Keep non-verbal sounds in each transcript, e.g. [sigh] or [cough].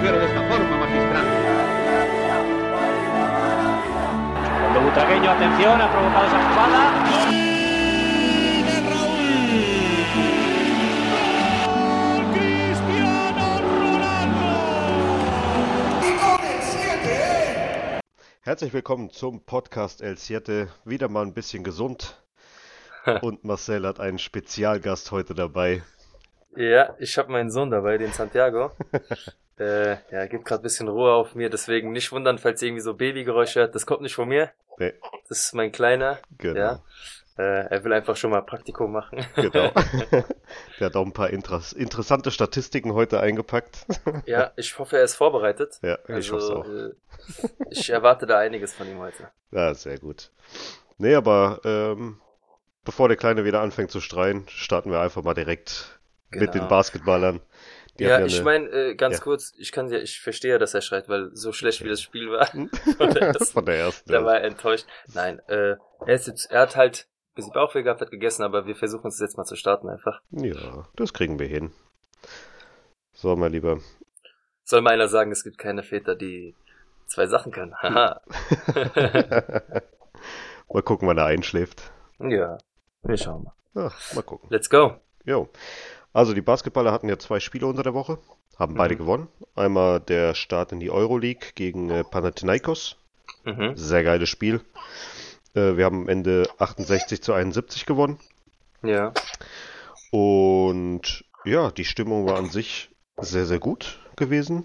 proteger de esta forma magistral. Cuando Butragueño, atención, ha provocado esa jugada. Herzlich willkommen zum Podcast El Siete. Wieder mal ein bisschen gesund. Und Marcel hat einen Spezialgast heute dabei. Ja, ich habe meinen Sohn dabei, den Santiago. [laughs] äh, ja, gibt gerade ein bisschen Ruhe auf mir, deswegen nicht wundern, falls ihr irgendwie so Babygeräusche hört. Das kommt nicht von mir. Nee, Das ist mein Kleiner. genau. Ja. Äh, er will einfach schon mal Praktikum machen. genau. [laughs] Der hat auch ein paar Interes interessante Statistiken heute eingepackt. ja, ich hoffe, er ist vorbereitet. ja, ich hoffe es auch. äh, ich erwarte da einiges von ihm heute. Ja, sehr gut. Nee, aber ähm, bevor der Kleine wieder anfängt zu streien, starten wir einfach mal direkt mit den Genau. Basketballern. Die ja, ich eine- meine, äh, ganz Ja. kurz, ich kann ja, ich verstehe ja, dass er schreit, weil so schlecht wie das Spiel war, [laughs] [laughs] von der ersten, Von der ersten. da war er enttäuscht. Nein, äh, er ist jetzt, er hat halt ein bisschen Bauchweh gehabt, hat gegessen, aber wir versuchen es jetzt mal zu starten einfach. ja, das kriegen wir hin. So, mein Lieber. Soll mal einer sagen, es gibt keine Väter, die zwei Sachen können. [laughs] Haha. mal gucken, wann er einschläft. ja, wir schauen mal. Ach, mal gucken. Let's go. Jo. Also die Basketballer hatten ja zwei Spiele unter der Woche, haben beide Mhm. gewonnen. Einmal der Start in die Euroleague gegen äh, Panathinaikos. Mhm. Sehr geiles Spiel. Äh, wir haben am Ende 68 zu 71 gewonnen. Ja. Und ja, die Stimmung war an sich sehr, sehr gut gewesen.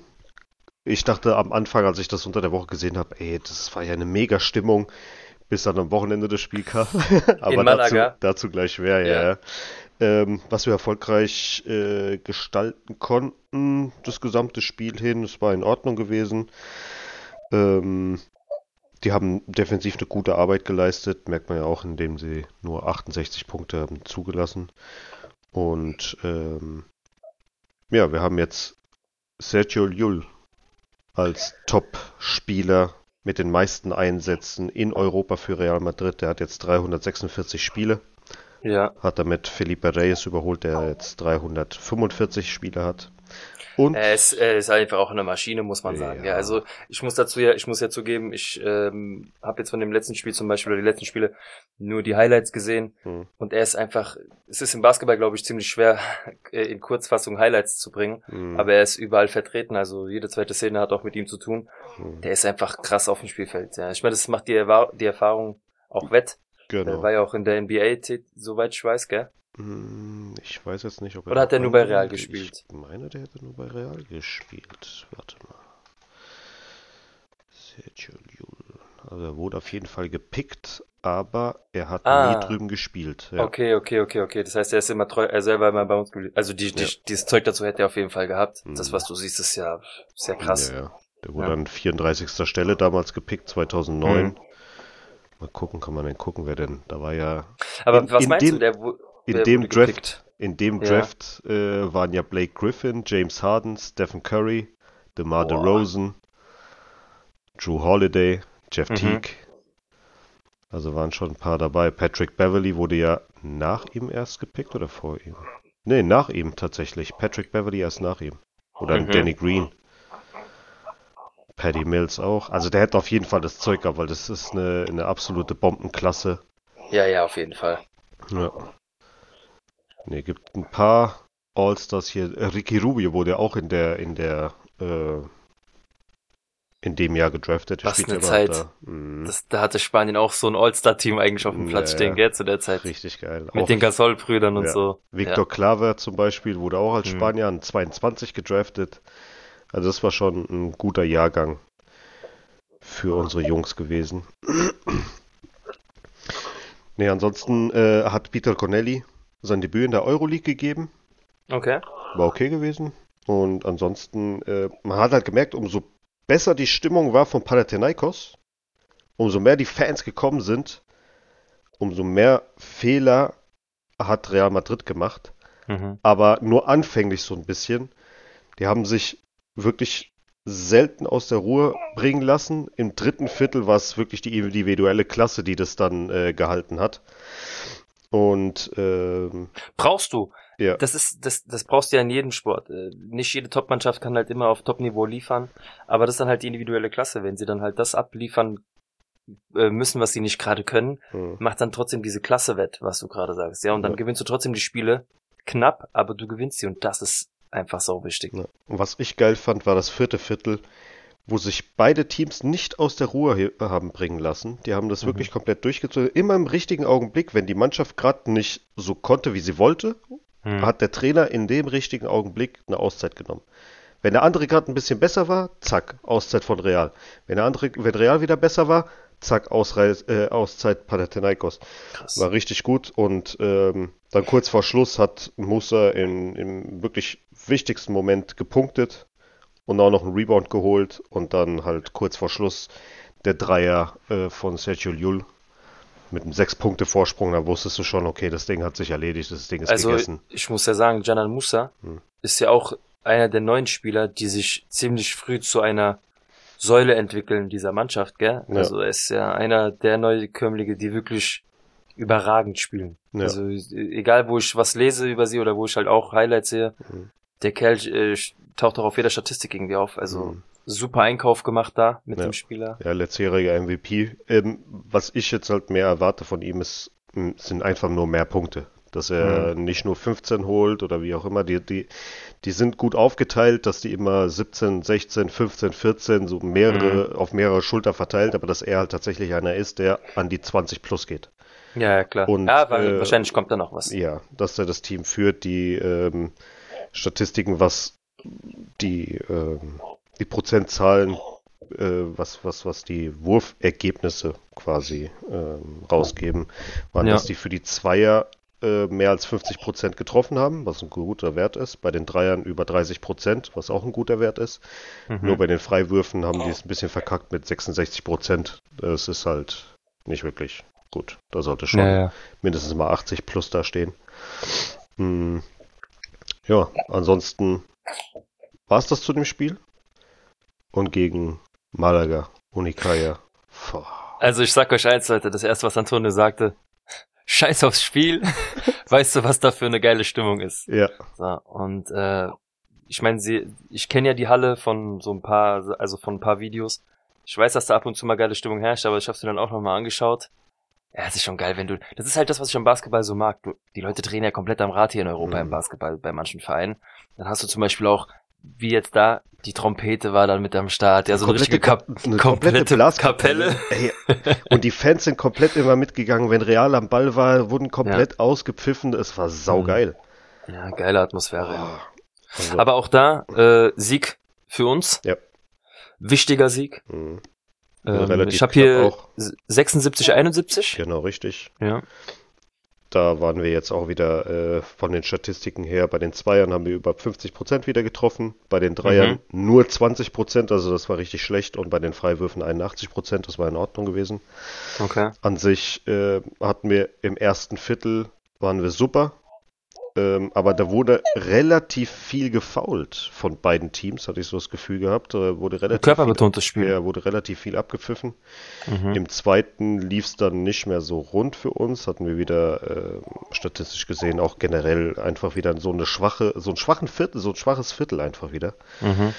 Ich dachte am Anfang, als ich das unter der Woche gesehen habe, ey, das war ja eine mega Stimmung, bis dann am Wochenende das Spiel kam. [laughs] Aber dazu, dazu gleich mehr, ja. Ja. Ähm, was wir erfolgreich äh, gestalten konnten, das gesamte Spiel hin, es war in Ordnung gewesen. Ähm, die haben defensiv eine gute Arbeit geleistet, merkt man ja auch, indem sie nur 68 Punkte haben zugelassen. Und ähm, ja, wir haben jetzt Sergio Llull als Top-Spieler mit den meisten Einsätzen in Europa für Real Madrid. Der hat jetzt 346 Spiele, Ja. hat damit Felipe Reyes überholt, der jetzt 345 Spiele hat. Und Er ist, er ist einfach auch eine Maschine, muss man sagen. Ja. Ja, also ich muss dazu ja, ich muss ja zugeben, ich ähm, habe jetzt von dem letzten Spiel zum Beispiel oder die letzten Spiele nur die Highlights gesehen Hm. und er ist einfach, es ist im Basketball glaube ich ziemlich schwer [laughs] äh, in Kurzfassung Highlights zu bringen, mh, aber er ist überall vertreten, also jede zweite Szene hat auch mit ihm zu tun. mh, Der ist einfach krass auf dem Spielfeld. Ja, ich meine, das macht die, Erwa die Erfahrung auch wett. Genau. Er war ja auch in der NBA, soweit ich weiß, gell? Hm, Ich weiß jetzt nicht, ob er. Oder hat er nur bei Real gespielt? Ich meine, der hätte nur bei Real gespielt. Warte mal. Sergio Llull. Also er wurde auf jeden Fall gepickt, aber er hat Ah. nie drüben gespielt. Ja. Okay, okay, okay, okay. Das heißt, er ist immer treu, er selber immer bei uns geblieben. Also die, die, Ja. dieses Zeug dazu hätte er auf jeden Fall gehabt. Das, Mhm. was du siehst, ist ja sehr krass. Ja, ja. Der wurde an 34. Stelle damals gepickt, 2009. Mhm. Mal gucken, kann man denn gucken, wer denn? Da war ja Aber In- was in meinst dem- du, der, wo- in dem Draft, gepickt? in dem Ja. Draft äh, waren ja Blake Griffin, James Harden, Stephen Curry, DeMar. DeRozan, Drew Holiday, Jeff Mhm. Teague. Also waren schon ein paar dabei. Patrick Beverly wurde ja nach ihm erst gepickt oder vor ihm? Nee, nach ihm tatsächlich. Patrick Beverly erst nach ihm. Oder Mhm. Danny Green. Paddy Mills auch. Also der hätte auf jeden Fall das Zeug gehabt, weil das ist eine, eine absolute Bombenklasse. Ja, ja, auf jeden Fall. Ja. Ne, gibt ein paar All-Stars hier. Ricky Rubio wurde auch in der, in der, äh, in dem Jahr gedraftet. Der Was eine Zeit. Da. Mhm. Das, da hatte Spanien auch so ein All-Star-Team eigentlich auf dem Platz Ja, stehen, ja. gell, zu der Zeit. Richtig geil. Mit Auch den Gasol-Brüdern und Ja. so. Victor Claver zum Beispiel wurde auch als Mhm. Spanier an 22 gedraftet. Also das war schon ein guter Jahrgang für unsere Jungs gewesen. [clears throat] Nee, ansonsten äh, hat Peter Cornelli sein Debüt in der Euroleague gegeben. Okay. war okay gewesen. Und ansonsten, äh, man hat halt gemerkt, umso besser die Stimmung war von Panathinaikos, umso mehr die Fans gekommen sind, umso mehr Fehler hat Real Madrid gemacht. Mhm. Aber nur anfänglich so ein bisschen. Die haben sich wirklich selten aus der Ruhe bringen lassen. Im dritten Viertel war es wirklich die individuelle Klasse, die das dann äh, gehalten hat. Und ähm, Brauchst du. ja, Das ist, das, das brauchst du ja in jedem Sport. Äh, Nicht jede Top-Mannschaft kann halt immer auf Top-Niveau liefern, aber das ist dann halt die individuelle Klasse. Wenn sie dann halt das abliefern äh, müssen, was sie nicht gerade können, hm, macht dann trotzdem diese Klasse wett, was du gerade sagst. Ja, und dann Ja. gewinnst du trotzdem die Spiele knapp, aber du gewinnst sie und das ist einfach so wichtig. ja. Und was ich geil fand, war das vierte Viertel, wo sich beide Teams nicht aus der Ruhe he- haben bringen lassen. Die haben das Mhm. wirklich komplett durchgezogen. Immer im richtigen Augenblick, wenn die Mannschaft gerade nicht so konnte, wie sie wollte, Hm. hat der Trainer in dem richtigen Augenblick eine Auszeit genommen. Wenn der andere gerade ein bisschen besser war, zack, Auszeit von Real. Wenn der andere, wenn Real wieder besser war, zack, Ausreis, äh, Auszeit Panathinaikos. Krass. War richtig gut und ähm, dann kurz vor Schluss hat Musa in, im wirklich wichtigsten Moment gepunktet und auch noch einen Rebound geholt und dann halt kurz vor Schluss der Dreier äh, von Sergio Llull mit einem sechs Punkte Vorsprung, da wusstest du schon, okay, das Ding hat sich erledigt, das Ding ist Also gegessen. ich muss ja sagen, Janan Musa Hm. ist ja auch einer der neuen Spieler, die sich ziemlich früh zu einer Säule entwickeln dieser Mannschaft, gell? Ja. Also er ist ja einer der Neukömmlinge, die wirklich überragend spielen. Ja. Also egal, wo ich was lese über sie oder wo ich halt auch Highlights sehe, Mhm. der Kerl äh, taucht auch auf jeder Statistik irgendwie auf. Also Mhm. super Einkauf gemacht da mit Ja. dem Spieler. Ja, letztjähriger MVP. Ähm, was ich jetzt halt mehr erwarte von ihm ist, m, sind einfach nur mehr Punkte. Dass er nicht nur 15 holt oder wie auch immer. Die, die, die sind gut aufgeteilt, dass die immer 17, 16, 15, 14 so mehrere auf mehrere Schulter verteilt, aber dass er halt tatsächlich einer ist, der an die 20 plus geht. Ja, ja klar. Und, ja, weil äh, wahrscheinlich kommt da noch was. Ja, dass er das Team führt, die ähm, Statistiken, was die, ähm, die Prozentzahlen, äh, was, was, was die Wurfergebnisse quasi ähm, rausgeben, waren, Ja. dass die für die Zweier äh, mehr als 50 Prozent getroffen haben, was ein guter Wert ist. Bei den Dreiern über 30 Prozent, was auch ein guter Wert ist. Mhm. Nur bei den Freiwürfen haben die es ein bisschen verkackt mit 66 Prozent. Das ist halt nicht wirklich gut. Da sollte schon ja, ja. mindestens mal 80 plus da stehen. Hm. Ja, ansonsten war es das zu dem Spiel. Und gegen Malaga, Unikaya. Boah. Also ich sag euch eins, Leute, das erste, was Antonio sagte, scheiß aufs Spiel, [laughs] weißt du, was da für eine geile Stimmung ist. Ja, So, und äh, ich meine, sie, ich kenne ja die Halle von so ein paar, also von ein paar Videos. Ich weiß, dass da ab und zu mal geile Stimmung herrscht, aber ich habe sie dann auch nochmal angeschaut. Ja, es ist schon geil, wenn du. Das ist halt das, was ich am Basketball so mag. Du, die Leute drehen ja komplett am Rad hier in Europa Mhm. im Basketball bei manchen Vereinen. Dann hast du zum Beispiel auch, wie jetzt da, die Trompete war dann mit am Start. Ja, so eine richtige Kap eine komplette Blaskapelle. Und die Fans sind komplett immer mitgegangen. Wenn Real am Ball war, wurden komplett ausgepfiffen. Es war saugeil. Ja, geile Atmosphäre. ja. Also, Aber auch da, äh, Sieg für uns. Ja. Wichtiger Sieg. hm, Ähm, relativ ich habe hier auch. 76, 71. genau richtig. Ja. Da waren wir jetzt auch wieder äh, von den Statistiken her. Bei den Zweiern haben wir über 50% wieder getroffen. Bei den Dreiern nur 20%, also das war richtig schlecht. Und bei den Freiwürfen 81%, das war in Ordnung gewesen. Okay. An sich äh, hatten wir im ersten Viertel, waren wir super. Ähm, aber da wurde relativ viel gefoult von beiden Teams, hatte ich so das Gefühl gehabt. Da wurde relativ Körperbetontes Spiel. ja, wurde relativ viel abgepfiffen. Mhm. Im zweiten lief es dann nicht mehr so rund für uns. Hatten wir wieder äh, statistisch gesehen auch generell einfach wieder so eine schwache, so einen schwachen Viertel, so ein schwaches Viertel einfach wieder. Mhm.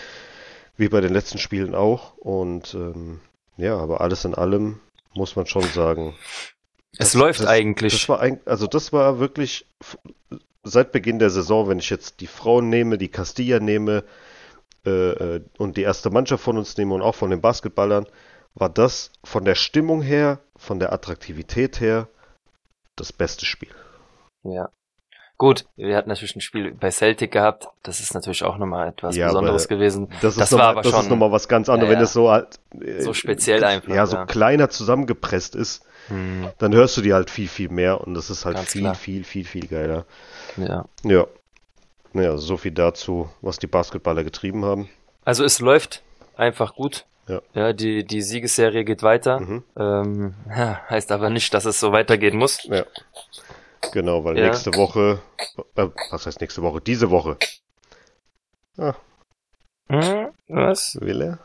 Wie bei den letzten Spielen auch. Und ähm, ja, aber alles in allem muss man schon sagen. Es das- läuft das- eigentlich. Das war ein, also das war wirklich seit Beginn der Saison, wenn ich jetzt die Frauen nehme, die Castilla nehme äh, äh, und die erste Mannschaft von uns nehme und auch von den Basketballern, war das von der Stimmung her, von der Attraktivität her das beste Spiel. ja. Gut, wir hatten natürlich ein Spiel bei Celtic gehabt. Das ist natürlich auch nochmal etwas Ja, Besonderes gewesen. Das, Das ist war nochmal, aber das schon- ist noch mal was ganz anderes, Ja, wenn es so halt äh, So speziell einfach, ja, so kleiner zusammengepresst ist, Hm, dann hörst du die halt viel, viel mehr und das ist halt Ganz viel, klar. viel, viel, viel geiler. ja. Ja. Naja, so viel dazu, was die Basketballer getrieben haben. Also es läuft einfach gut. Ja. Ja, die, die Siegesserie geht weiter. Mhm. Ähm, ja, [laughs] heißt aber nicht, dass es so weitergehen muss. Ja. Genau, weil Ja. nächste Woche, äh, was heißt nächste Woche? Diese Woche. Ah, Hm, was? will er?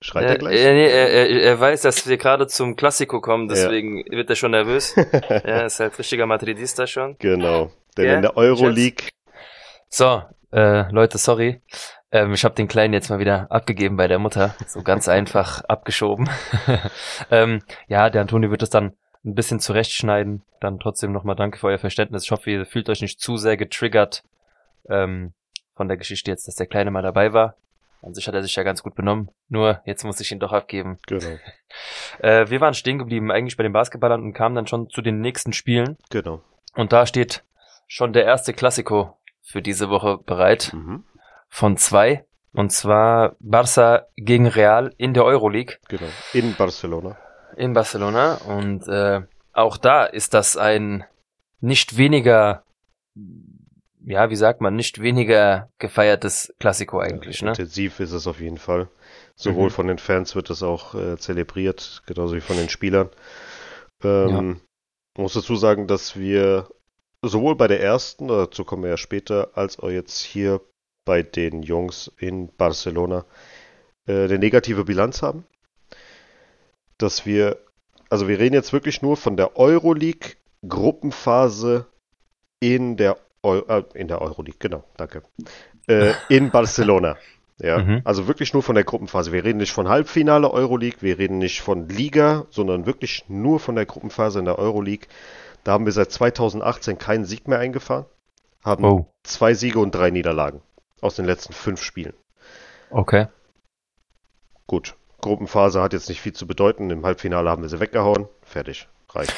Schreit er, er gleich? er, nee, er, er, er weiß, dass wir gerade zum Klassiko kommen, deswegen wird er schon nervös. [laughs] ja, ist halt richtiger Madridista schon. Genau. Denn Ja, in der Euroleague, So, äh, Leute, sorry. Ähm, ich habe den Kleinen jetzt mal wieder abgegeben bei der Mutter. So ganz einfach abgeschoben. [laughs] ähm, ja, der Antonio wird es dann ein bisschen zurechtschneiden. Dann trotzdem nochmal danke für euer Verständnis. Ich hoffe, ihr fühlt euch nicht zu sehr getriggert ähm, von der Geschichte jetzt, dass der Kleine mal dabei war. An sich hat er sich ja ganz gut benommen. Nur, jetzt muss ich ihn doch abgeben. genau, [laughs] Äh, wir waren stehen geblieben eigentlich bei den Basketballern und kamen dann schon zu den nächsten Spielen. genau. Und da steht schon der erste Klassiko für diese Woche bereit Mhm. von zwei. Und zwar Barça gegen Real in der Euroleague Genau. In Barcelona. In Barcelona. Und äh, auch da ist das ein nicht weniger, ja, wie sagt man, nicht weniger gefeiertes Klassiko eigentlich, ne? Intensiv ist es auf jeden Fall. Sowohl Mhm. von den Fans wird es auch äh, zelebriert, genauso wie von den Spielern. Ähm, Muss dazu sagen, dass wir sowohl bei der ersten, dazu kommen wir ja später, als auch jetzt hier bei den Jungs in Barcelona äh, eine negative Bilanz haben. Dass wir, also wir reden jetzt wirklich nur von der Euroleague Gruppenphase in der, Eu äh, in der Euroleague, genau, danke. Äh, in Barcelona. [laughs] Ja, Mhm. also wirklich nur von der Gruppenphase. Wir reden nicht von Halbfinale Euroleague, wir reden nicht von Liga, sondern wirklich nur von der Gruppenphase in der Euroleague. Da haben wir seit 2018 keinen Sieg mehr eingefahren, haben Oh, zwei Siege und drei Niederlagen aus den letzten fünf Spielen. okay. Gut, Gruppenphase hat jetzt nicht viel zu bedeuten. Im Halbfinale haben wir sie weggehauen. Fertig, reicht.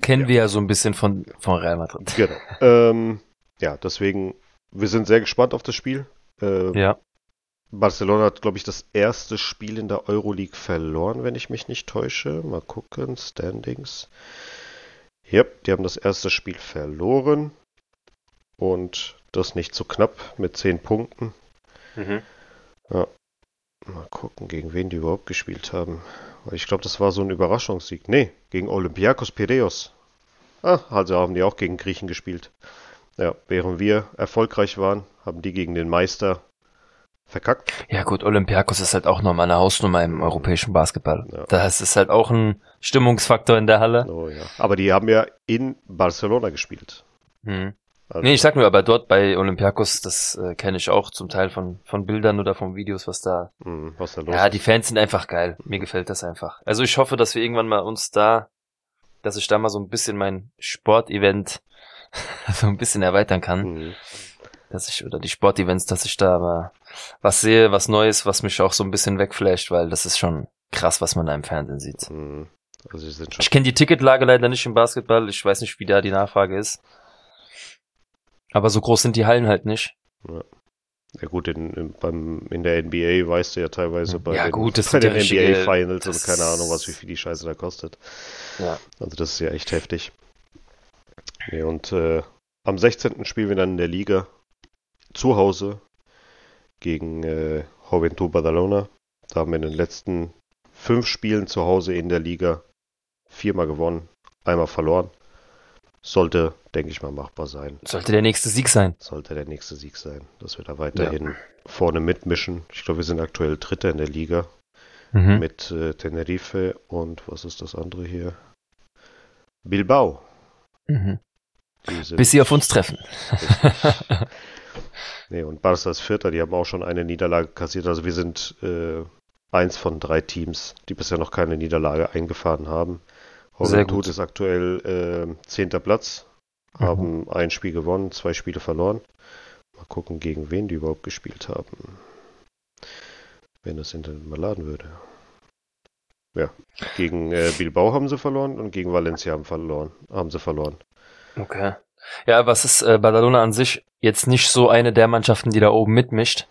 Kennen wir ja so ein bisschen von, von Real Madrid. Genau. [laughs] ähm, ja, deswegen, wir sind sehr gespannt auf das Spiel. Äh, Ja. Barcelona hat, glaube ich, das erste Spiel in der Euroleague verloren, wenn ich mich nicht täusche. Mal gucken, Standings. Yep, die haben das erste Spiel verloren. Und das nicht so knapp mit 10 Punkten. Mhm. Mal gucken, gegen wen die überhaupt gespielt haben. Ich glaube, das war so ein Überraschungssieg. Nee, gegen Olympiakos Piraeus. Ah, also haben die auch gegen Griechen gespielt. Ja, während wir erfolgreich waren, haben die gegen den Meister verkackt. Ja gut, Olympiakos ist halt auch nochmal eine Hausnummer im europäischen Basketball. Ja. Das ist halt auch ein Stimmungsfaktor in der Halle. Oh ja. Aber die haben ja in Barcelona gespielt. Mhm. Also, Nee, ich sag nur, aber dort bei Olympiakos, das äh, kenne ich auch zum Teil von, von Bildern oder von Videos, was da. mh, was da los Ja, die Fans sind einfach geil. Mir gefällt das einfach. Also ich hoffe, dass wir irgendwann mal uns da, dass ich da mal so ein bisschen mein Sportevent [laughs] so ein bisschen erweitern kann. Mhm. Dass ich, oder die Sportevents, dass ich da mal was sehe, was Neues, was mich auch so ein bisschen wegflasht, weil das ist schon krass, was man da im Fernsehen sieht. Mhm. Also. Ich kenne die Ticketlage leider nicht im Basketball. Ich weiß nicht, wie da die Nachfrage ist. Aber so groß sind die Hallen halt nicht. Ja gut, in, in, beim, in der NBA weißt du ja teilweise bei Ja, den, gut, bei ja den NBA Finals und keine Ahnung, was wie viel die Scheiße da kostet. Ja. Also das ist ja echt heftig. Ja, und äh, am 16. spielen wir dann in der Liga zu Hause gegen äh, Juventud Badalona. Da haben wir in den letzten fünf Spielen zu Hause in der Liga viermal gewonnen, einmal verloren. Sollte, denke ich mal, machbar sein. Sollte der nächste Sieg sein. Sollte der nächste Sieg sein, dass wir da weiterhin vorne mitmischen. Ich glaube, wir sind aktuell Dritter in der Liga Mhm. mit äh, Tenerife und was ist das andere hier? Bilbao. Mhm. Bis sie auf uns treffen. nee, und Barca ist Vierter, die haben auch schon eine Niederlage kassiert. Also wir sind äh, eins von drei Teams, die bisher noch keine Niederlage eingefahren haben. Juventud gut. ist aktuell äh, zehnter Platz, Mhm. haben ein Spiel gewonnen, zwei Spiele verloren. Mal gucken, gegen wen die überhaupt gespielt haben. Wenn das Internet mal laden würde. Ja, gegen äh, Bilbao haben sie verloren und gegen Valencia haben, verloren, haben sie verloren. Okay. Ja, was ist äh, Badalona an sich jetzt nicht so eine der Mannschaften, die da oben mitmischt?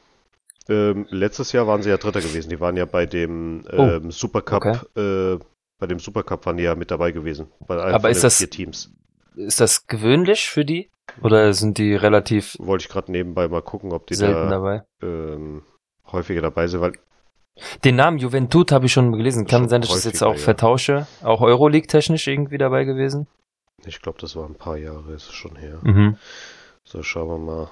Ähm, letztes Jahr waren sie ja Dritter gewesen. Die waren ja bei dem Oh, ähm, Supercup, äh, bei dem Supercup waren die ja mit dabei gewesen. Aber ist das- vier Teams. Ist das gewöhnlich für die? Oder sind die relativ Wollte ich gerade nebenbei mal gucken, ob die selten da dabei? ähm, häufiger dabei sind, weil Den Namen Juventud habe ich schon gelesen. Kann Schon sein, dass ich das jetzt auch ja. vertausche. Auch Euroleague-technisch irgendwie dabei gewesen? ich glaube, das war ein paar Jahre, ist schon her. Mhm. So, schauen wir mal.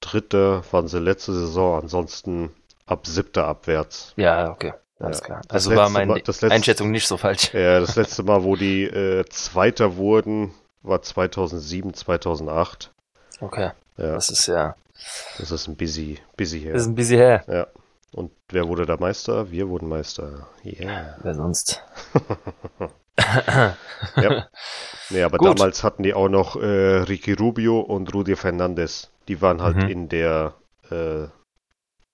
Dritter waren sie letzte Saison, ansonsten ab siebter abwärts. Ja, okay. Alles Ja. klar. Also war meine letzte- Einschätzung nicht so falsch. Ja, das letzte Mal, wo die äh, Zweiter wurden, war 2007, 2008. Okay. Ja, Das ist ja. das ist ein busy, busy her. Das ist ein bisschen her. Ja. Und wer wurde da Meister? Wir wurden Meister. Yeah. Wer sonst? [laughs] Ja. Nee, aber Gut. damals hatten die auch noch äh, Ricky Rubio und Rudy Fernandez. Die waren halt Mhm. in der äh,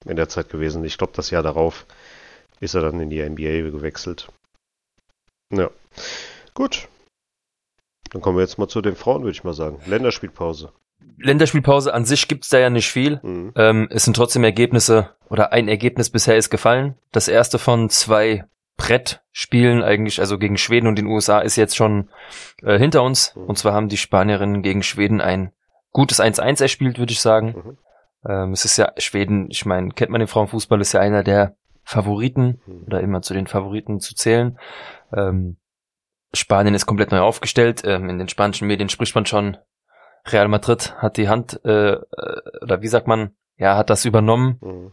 in der Zeit gewesen. Ich glaube, das Jahr darauf ist er dann in die NBA gewechselt. Ja. Gut. Dann kommen wir jetzt mal zu den Frauen, würde ich mal sagen. Länderspielpause. Länderspielpause an sich gibt's da ja nicht viel. Mhm. Ähm, es sind trotzdem Ergebnisse oder ein Ergebnis bisher ist gefallen. Das erste von zwei Brettspielen eigentlich, also gegen Schweden und den USA, ist jetzt schon äh, hinter uns. Mhm. Und zwar haben die Spanierinnen gegen Schweden ein gutes 1-1 erspielt, würde ich sagen. Mhm. Ähm, es ist ja Schweden, ich meine, kennt man den Frauenfußball, ist ja einer der Favoriten Mhm. oder immer zu den Favoriten zu zählen. Ähm, Spanien ist komplett neu aufgestellt. Ähm, in den spanischen Medien spricht man schon, Real Madrid hat die Hand, äh, äh, oder wie sagt man, ja, hat das übernommen. Mhm.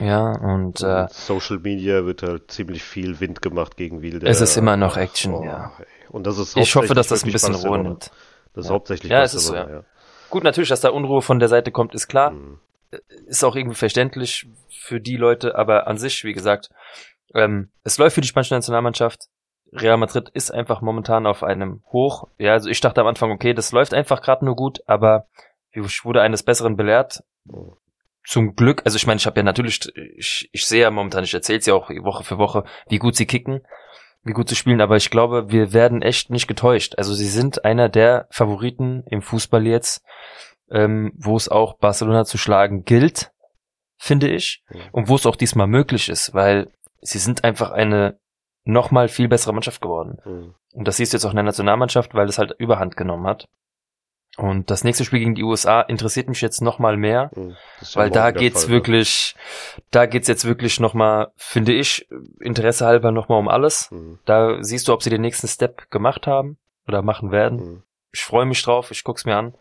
Ja, und äh, Social Media wird halt ziemlich viel Wind gemacht gegen Wilde. Es ist immer noch Action, ja. ey. Und das ist ich hoffe, dass das ein bisschen Ruhe nimmt. Das ist Ja. hauptsächlich Ja, es ist so, Barcelona, Gut, natürlich, dass da Unruhe von der Seite kommt, ist klar. Mhm. Ist auch irgendwie verständlich für die Leute, aber an sich, wie gesagt, ähm, es läuft für die spanische Nationalmannschaft. Real Madrid ist einfach momentan auf einem Hoch. Ja, also ich dachte am Anfang, okay, das läuft einfach gerade nur gut, aber ich wurde eines Besseren belehrt. Zum Glück, also ich meine, ich habe ja natürlich, ich, ich sehe ja momentan, ich erzähle es ja auch Woche für Woche, wie gut sie kicken, wie gut sie spielen, aber ich glaube, wir werden echt nicht getäuscht. Also sie sind einer der Favoriten im Fußball jetzt, ähm, wo es auch Barcelona zu schlagen gilt, finde ich, und wo es auch diesmal möglich ist, weil sie sind einfach eine nochmal viel bessere Mannschaft geworden. Mhm. Und das siehst du jetzt auch in der Nationalmannschaft, weil es halt Überhand genommen hat. Und das nächste Spiel gegen die USA interessiert mich jetzt nochmal mehr, Mhm. Ja weil da geht's Fall, wirklich, da geht's jetzt wirklich nochmal, finde ich, Interesse halber nochmal um alles. Mhm. Da siehst du, ob sie den nächsten Step gemacht haben oder machen werden. Mhm. Ich freue mich drauf, ich guck's mir an.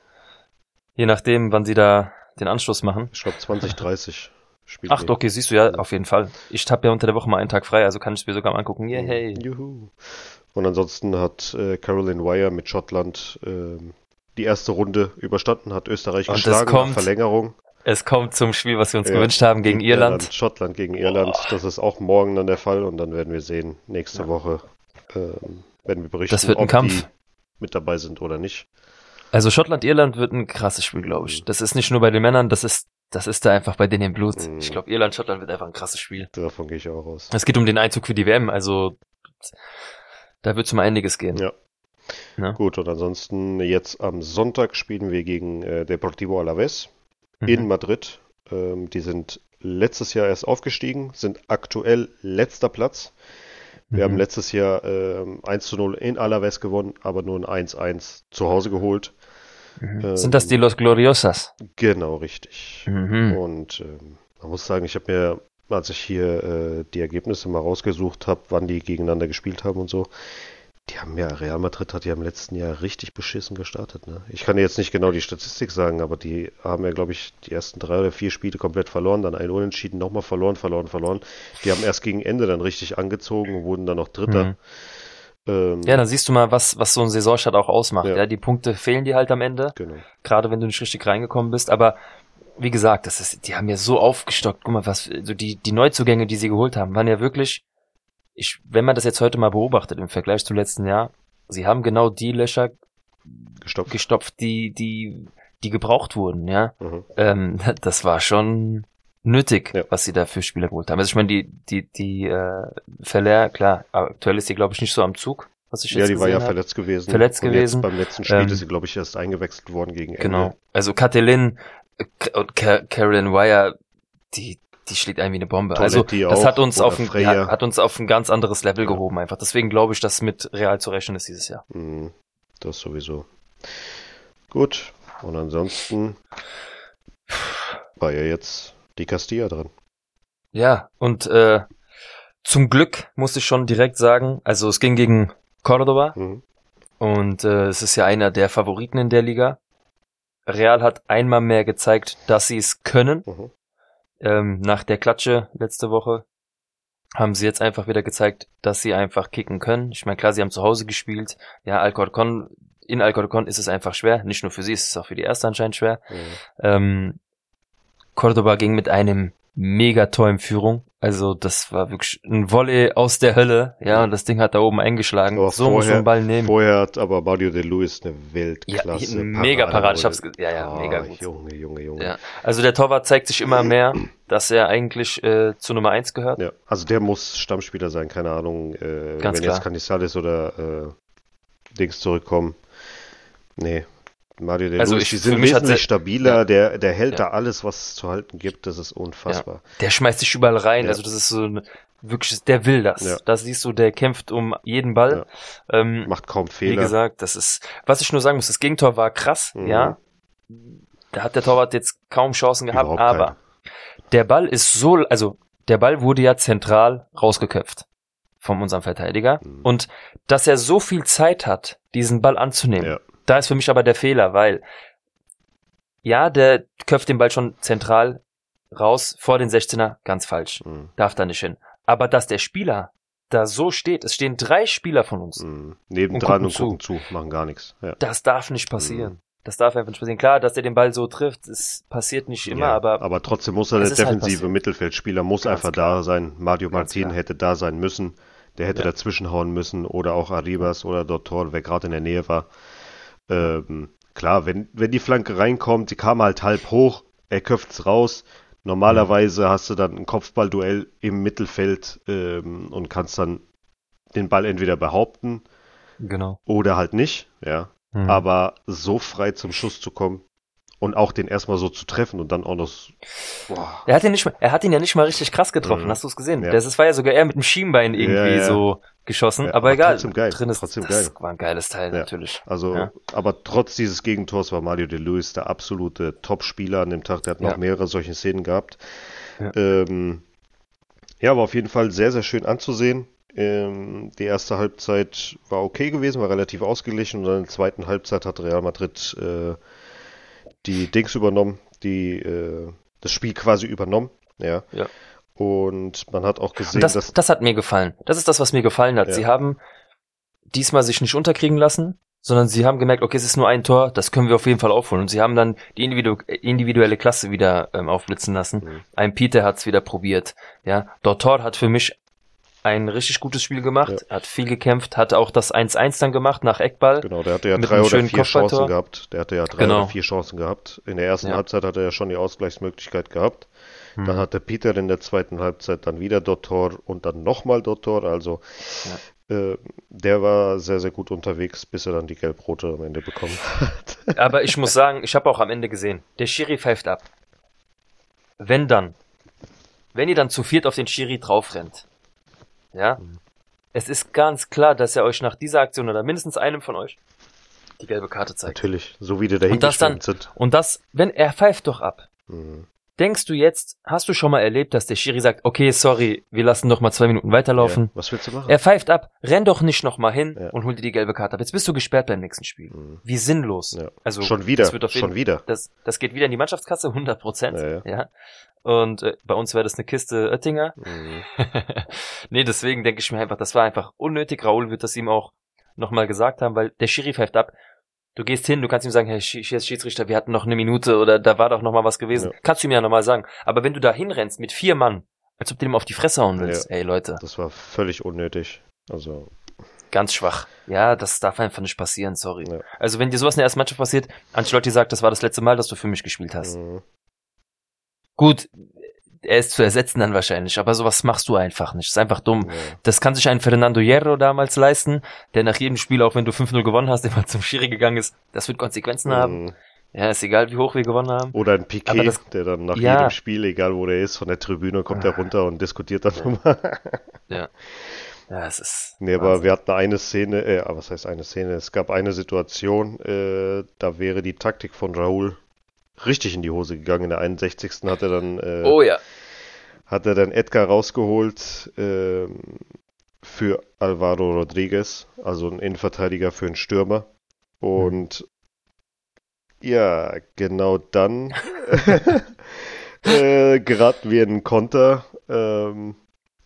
Je nachdem, wann sie da den Anschluss machen. Ich glaube 2030 spielen Ach, okay, siehst du ja, auf jeden Fall. Ich habe ja unter der Woche mal einen Tag frei, also kann ich mir sogar mal angucken. Yay. Juhu. Und ansonsten hat äh, Caroline Wire mit Schottland ähm, die erste Runde überstanden, hat Österreich Und es geschlagen kommt Verlängerung. Es kommt zum Spiel, was wir uns Ja, gewünscht haben, gegen Irland. Schottland gegen Irland. Das ist auch morgen dann der Fall und dann werden wir sehen, nächste Woche ähm, werden wir berichten, Das wird ein ob Kampf. die mit dabei sind oder nicht. Also Schottland-Irland wird ein krasses Spiel, glaube ich. Mhm. Das ist nicht nur bei den Männern, das ist, das ist da einfach bei denen im Blut. Mhm. Ich glaube, Irland-Schottland wird einfach ein krasses Spiel. Davon gehe ich auch aus. Es geht um den Einzug für die WM, also da wird um einiges gehen. Ja. Ja. Gut, und ansonsten jetzt am Sonntag spielen wir gegen äh, Deportivo Alaves Mhm. in Madrid. Ähm, die sind letztes Jahr erst aufgestiegen, sind aktuell letzter Platz. Wir Mhm. haben letztes Jahr ähm, 1 zu 0 in Alaves gewonnen, aber nur ein 1-1 zu Hause geholt. Mhm. Sind das die Los Gloriosas? Genau, richtig. Mhm. Und ähm, man muss sagen, ich habe mir, als ich hier äh, die Ergebnisse mal rausgesucht habe, wann die gegeneinander gespielt haben und so, die haben ja, Real Madrid hat ja im letzten Jahr richtig beschissen gestartet. Ne? Ich kann jetzt nicht genau die Statistik sagen, aber die haben ja, glaube ich, die ersten drei oder vier Spiele komplett verloren, dann ein Unentschieden, nochmal verloren, verloren, verloren. Die haben erst gegen Ende dann richtig angezogen und wurden dann noch Dritter. Mhm. Ähm, Ja, dann siehst du mal, was, was so ein Saisonstart auch ausmacht. Ja. Ja. die Punkte fehlen dir halt am Ende, Genau. gerade wenn du nicht richtig reingekommen bist. Aber wie gesagt, das ist, die haben ja so aufgestockt. Guck mal, was, so die, die Neuzugänge, die sie geholt haben, waren ja wirklich, ich, wenn man das jetzt heute mal beobachtet im Vergleich zum letzten Jahr, sie haben genau die Löcher Gestopft. gestopft, die, die, die gebraucht wurden, ja. Mhm. Ähm, [laughs] das war schon nötig, Ja. was sie da für Spieler geholt haben. Also ich meine, die, die, die äh, Verlehr, klar, aktuell ist sie, glaube ich, nicht so am Zug, was ich jetzt Ja, die war ja hab. verletzt gewesen. Verletzt und gewesen. Jetzt beim letzten Spiel Ähm, ist sie, glaube ich, erst eingewechselt worden gegen Ende. Genau. Also Catelyn äh, und Ca- Carolyn Wire, die, die schlägt ein wie eine Bombe. Tonetti also das auch, hat uns auf ein, ja, hat uns auf ein ganz anderes Level Ja. gehoben einfach. Deswegen glaube ich, dass mit Real zu rechnen ist dieses Jahr. Mhm, das sowieso. Gut. Und ansonsten war ja jetzt die Castilla dran. Ja, und äh, zum Glück muss ich schon direkt sagen, also es ging gegen Cordoba Mhm. und äh, es ist ja einer der Favoriten in der Liga. Real hat einmal mehr gezeigt, dass sie es können. Mhm. ähm, nach der Klatsche letzte Woche haben sie jetzt einfach wieder gezeigt, dass sie einfach kicken können. Ich meine, klar, sie haben zu Hause gespielt. Ja, Alcorcon, in Alcorcon ist es einfach schwer. Nicht nur für sie, es ist auch für die Erste anscheinend schwer. Mhm. Ähm, Cordoba ging mit einem mega Tor in Führung. Also das war wirklich ein Volley aus der Hölle. Ja, und das Ding hat da oben eingeschlagen. Aber so muss man den Ball nehmen. Vorher hat aber Mario de Luis eine Ja, Weltklasse. ein mega Parade. Ich hab's ja, ja, Ah, mega gut. Junge, Junge, Junge. Ja. Also der Torwart zeigt sich immer mehr, dass er eigentlich äh, zu Nummer eins gehört. Ja, also der muss Stammspieler sein, keine Ahnung, äh, Ganz wenn klar. jetzt Canizales oder äh, Dings zurückkommen. Nee, Mario de Also Luis, ich- die sind wesentlich er- stabiler, ja. der, der hält Ja. da alles, was es zu halten gibt, das ist unfassbar. Der schmeißt sich überall rein. Ja. Also das ist so ein, wirklich, der will das. Ja. Das siehst du, der kämpft um jeden Ball. Ähm, Macht kaum wie Fehler. gesagt, das ist, was ich nur sagen muss, das Gegentor war krass, Mhm. ja. Da hat der Torwart jetzt kaum Chancen gehabt, Überhaupt aber keine. der Ball ist so, also der Ball wurde ja zentral rausgeköpft von unserem Verteidiger. Mhm. Und dass er so viel Zeit hat, diesen Ball anzunehmen, Ja. Da ist für mich aber der Fehler, weil ja, der köpft den Ball schon zentral raus vor den 16er, ganz falsch. Mhm. Darf da nicht hin. Aber dass der Spieler da so steht, es stehen drei Spieler von uns, Mhm. Nebendran Und und gucken gucken, zu. machen gar nichts. Ja. das darf nicht passieren. Das darf einfach nicht passieren. Klar, dass der den Ball so trifft, es passiert nicht immer, ja, aber, aber trotzdem muss er der halt defensive passiert. Mittelfeldspieler muss Ganz einfach klar. da sein. Mario Ganz Martin klar. hätte da sein müssen. Der hätte Ja. dazwischenhauen müssen oder auch Arribas oder Dottor, wer gerade in der Nähe war. Ähm, klar, wenn, wenn die Flanke reinkommt, die kam halt halb hoch, er köpft's raus. Normalerweise hast du dann ein Kopfballduell im Mittelfeld ähm, und kannst dann den Ball entweder behaupten genau. oder halt nicht, ja. Mhm. Aber so frei zum Schuss zu kommen und auch den erstmal so zu treffen und dann auch noch. Boah. Er hat ihn nicht er hat ihn ja nicht mal richtig krass getroffen, Mhm. hast du es gesehen? Ja. Das war ja sogar eher mit dem Schienbein irgendwie Ja, so geschossen, aber, aber egal. trotzdem geil, Drin ist, trotzdem das geil. war ein geiles Teil natürlich. Also, aber trotz dieses Gegentors war Mario de Luis der absolute Top-Spieler an dem Tag. Der hat noch mehrere solche Szenen gehabt. Ja. Ähm, ja, war auf jeden Fall sehr, sehr schön anzusehen. Ähm, die erste Halbzeit war okay gewesen, war relativ ausgeglichen und dann in der zweiten Halbzeit hat Real Madrid äh, die Dings übernommen, die äh, das Spiel quasi übernommen. Ja. Ja. Und man hat auch gesehen, das, dass das hat mir gefallen. Das ist das, was mir gefallen hat. Ja. Sie haben diesmal sich nicht unterkriegen lassen, sondern sie haben gemerkt, okay, es ist nur ein Tor, das können wir auf jeden Fall aufholen. Und sie haben dann die individu individuelle Klasse wieder ähm, aufblitzen lassen. Mhm. Ein Peter hat es wieder probiert. Ja, Dortor hat für mich ein richtig gutes Spiel gemacht, hat viel gekämpft, hat auch das 1-1 dann gemacht nach Eckball. Genau, der hatte ja drei oder vier. Chancen gehabt. Der hatte ja drei Genau. oder vier Chancen gehabt. In der ersten Ja. Halbzeit hat er ja schon die Ausgleichsmöglichkeit gehabt. Hm. Dann hatte Peter in der zweiten Halbzeit dann wieder Dottor und dann nochmal Dottor. Also äh, der war sehr, sehr gut unterwegs, bis er dann die Gelbrote am Ende bekommen hat. [laughs] Aber ich muss sagen, ich habe auch am Ende gesehen, der Schiri pfeift ab. Wenn dann, wenn ihr dann zu viert auf den Schiri draufrennt, ja, Mhm. es ist ganz klar, dass er euch nach dieser Aktion oder mindestens einem von euch die gelbe Karte zeigt. Natürlich, so wie die dahin Und das dann- sind. Und das, wenn er pfeift doch ab. Mhm. Denkst du jetzt, hast du schon mal erlebt, dass der Schiri sagt, okay, sorry, wir lassen noch mal zwei Minuten weiterlaufen? Ja, was willst du machen? Er pfeift ab, renn doch nicht noch mal hin Ja. und hol dir die gelbe Karte ab. Jetzt bist du gesperrt beim nächsten Spiel. Mhm. Wie sinnlos. Ja. Also schon wieder, das wird auf jeden schon wieder. das, das geht wieder in die Mannschaftskasse, 100 Prozent. Ja, Ja, Und äh, bei uns wäre das eine Kiste Oettinger. Mhm. [laughs] nee, deswegen denke ich mir einfach, das war einfach unnötig. Raoul wird das ihm auch nochmal gesagt haben, weil der Schiri pfeift ab. Du gehst hin, du kannst ihm sagen, Sch- Schiedsrichter, wir hatten noch eine Minute oder da war doch noch mal was gewesen. Ja. Kannst du ihm ja nochmal sagen. Aber wenn du da hinrennst mit vier Mann, als ob du dem auf die Fresse hauen willst, ey Leute, Das war völlig unnötig. Also, ganz schwach. Ja, das darf einfach nicht passieren, sorry. Ja. Also wenn dir sowas in der ersten Mannschaft passiert, Ancelotti sagt, das war das letzte Mal, dass du für mich gespielt hast. mhm. Gut, er ist zu ersetzen dann wahrscheinlich, aber sowas machst du einfach nicht. ist einfach dumm. ja. Das kann sich ein Fernando Hierro damals leisten, der nach jedem Spiel, auch wenn du 5-0 gewonnen hast, immer zum Schiri gegangen ist. Das wird Konsequenzen haben. Mhm. Ja, ist egal, wie hoch wir gewonnen haben. Oder ein Aber Piquet, das- der dann nach Ja. jedem Spiel, egal wo der ist, von der Tribüne kommt er Ah. runter und diskutiert dann nochmal. Ja, es ist. Nee, aber Wahnsinn. wir hatten eine Szene, äh, was heißt eine Szene? Es gab eine Situation, äh, da wäre die Taktik von Raúl richtig in die Hose gegangen. In der 61. hat er dann, äh, Oh ja. hat er dann Edgar rausgeholt ähm, für Alvaro Rodriguez, also ein Innenverteidiger für einen Stürmer. Und ja, genau dann [laughs] äh, geraten wir in Konter. Ähm,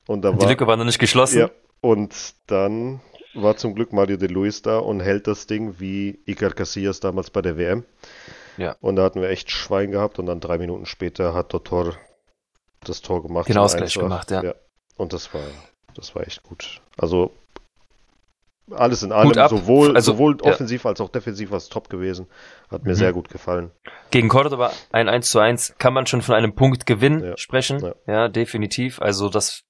und da Die war, Lücke war noch nicht geschlossen. ja, und dann war zum Glück Mario de Luis da und hält das Ding wie Iker Casillas damals bei der WM. Ja. Und da hatten wir echt Schwein gehabt und dann drei Minuten später hat Dotor das Tor gemacht. Den Ausgleich 1-8. gemacht, ja. Und das war, das war echt gut. Also alles in allem, sowohl, Also, sowohl ja. offensiv als auch defensiv war es top gewesen. Hat mir Mhm. sehr gut gefallen. Gegen Cordoba ein 1 zu 1 kann man schon von einem Punktgewinn Ja. sprechen. Ja. Ja. definitiv. Also das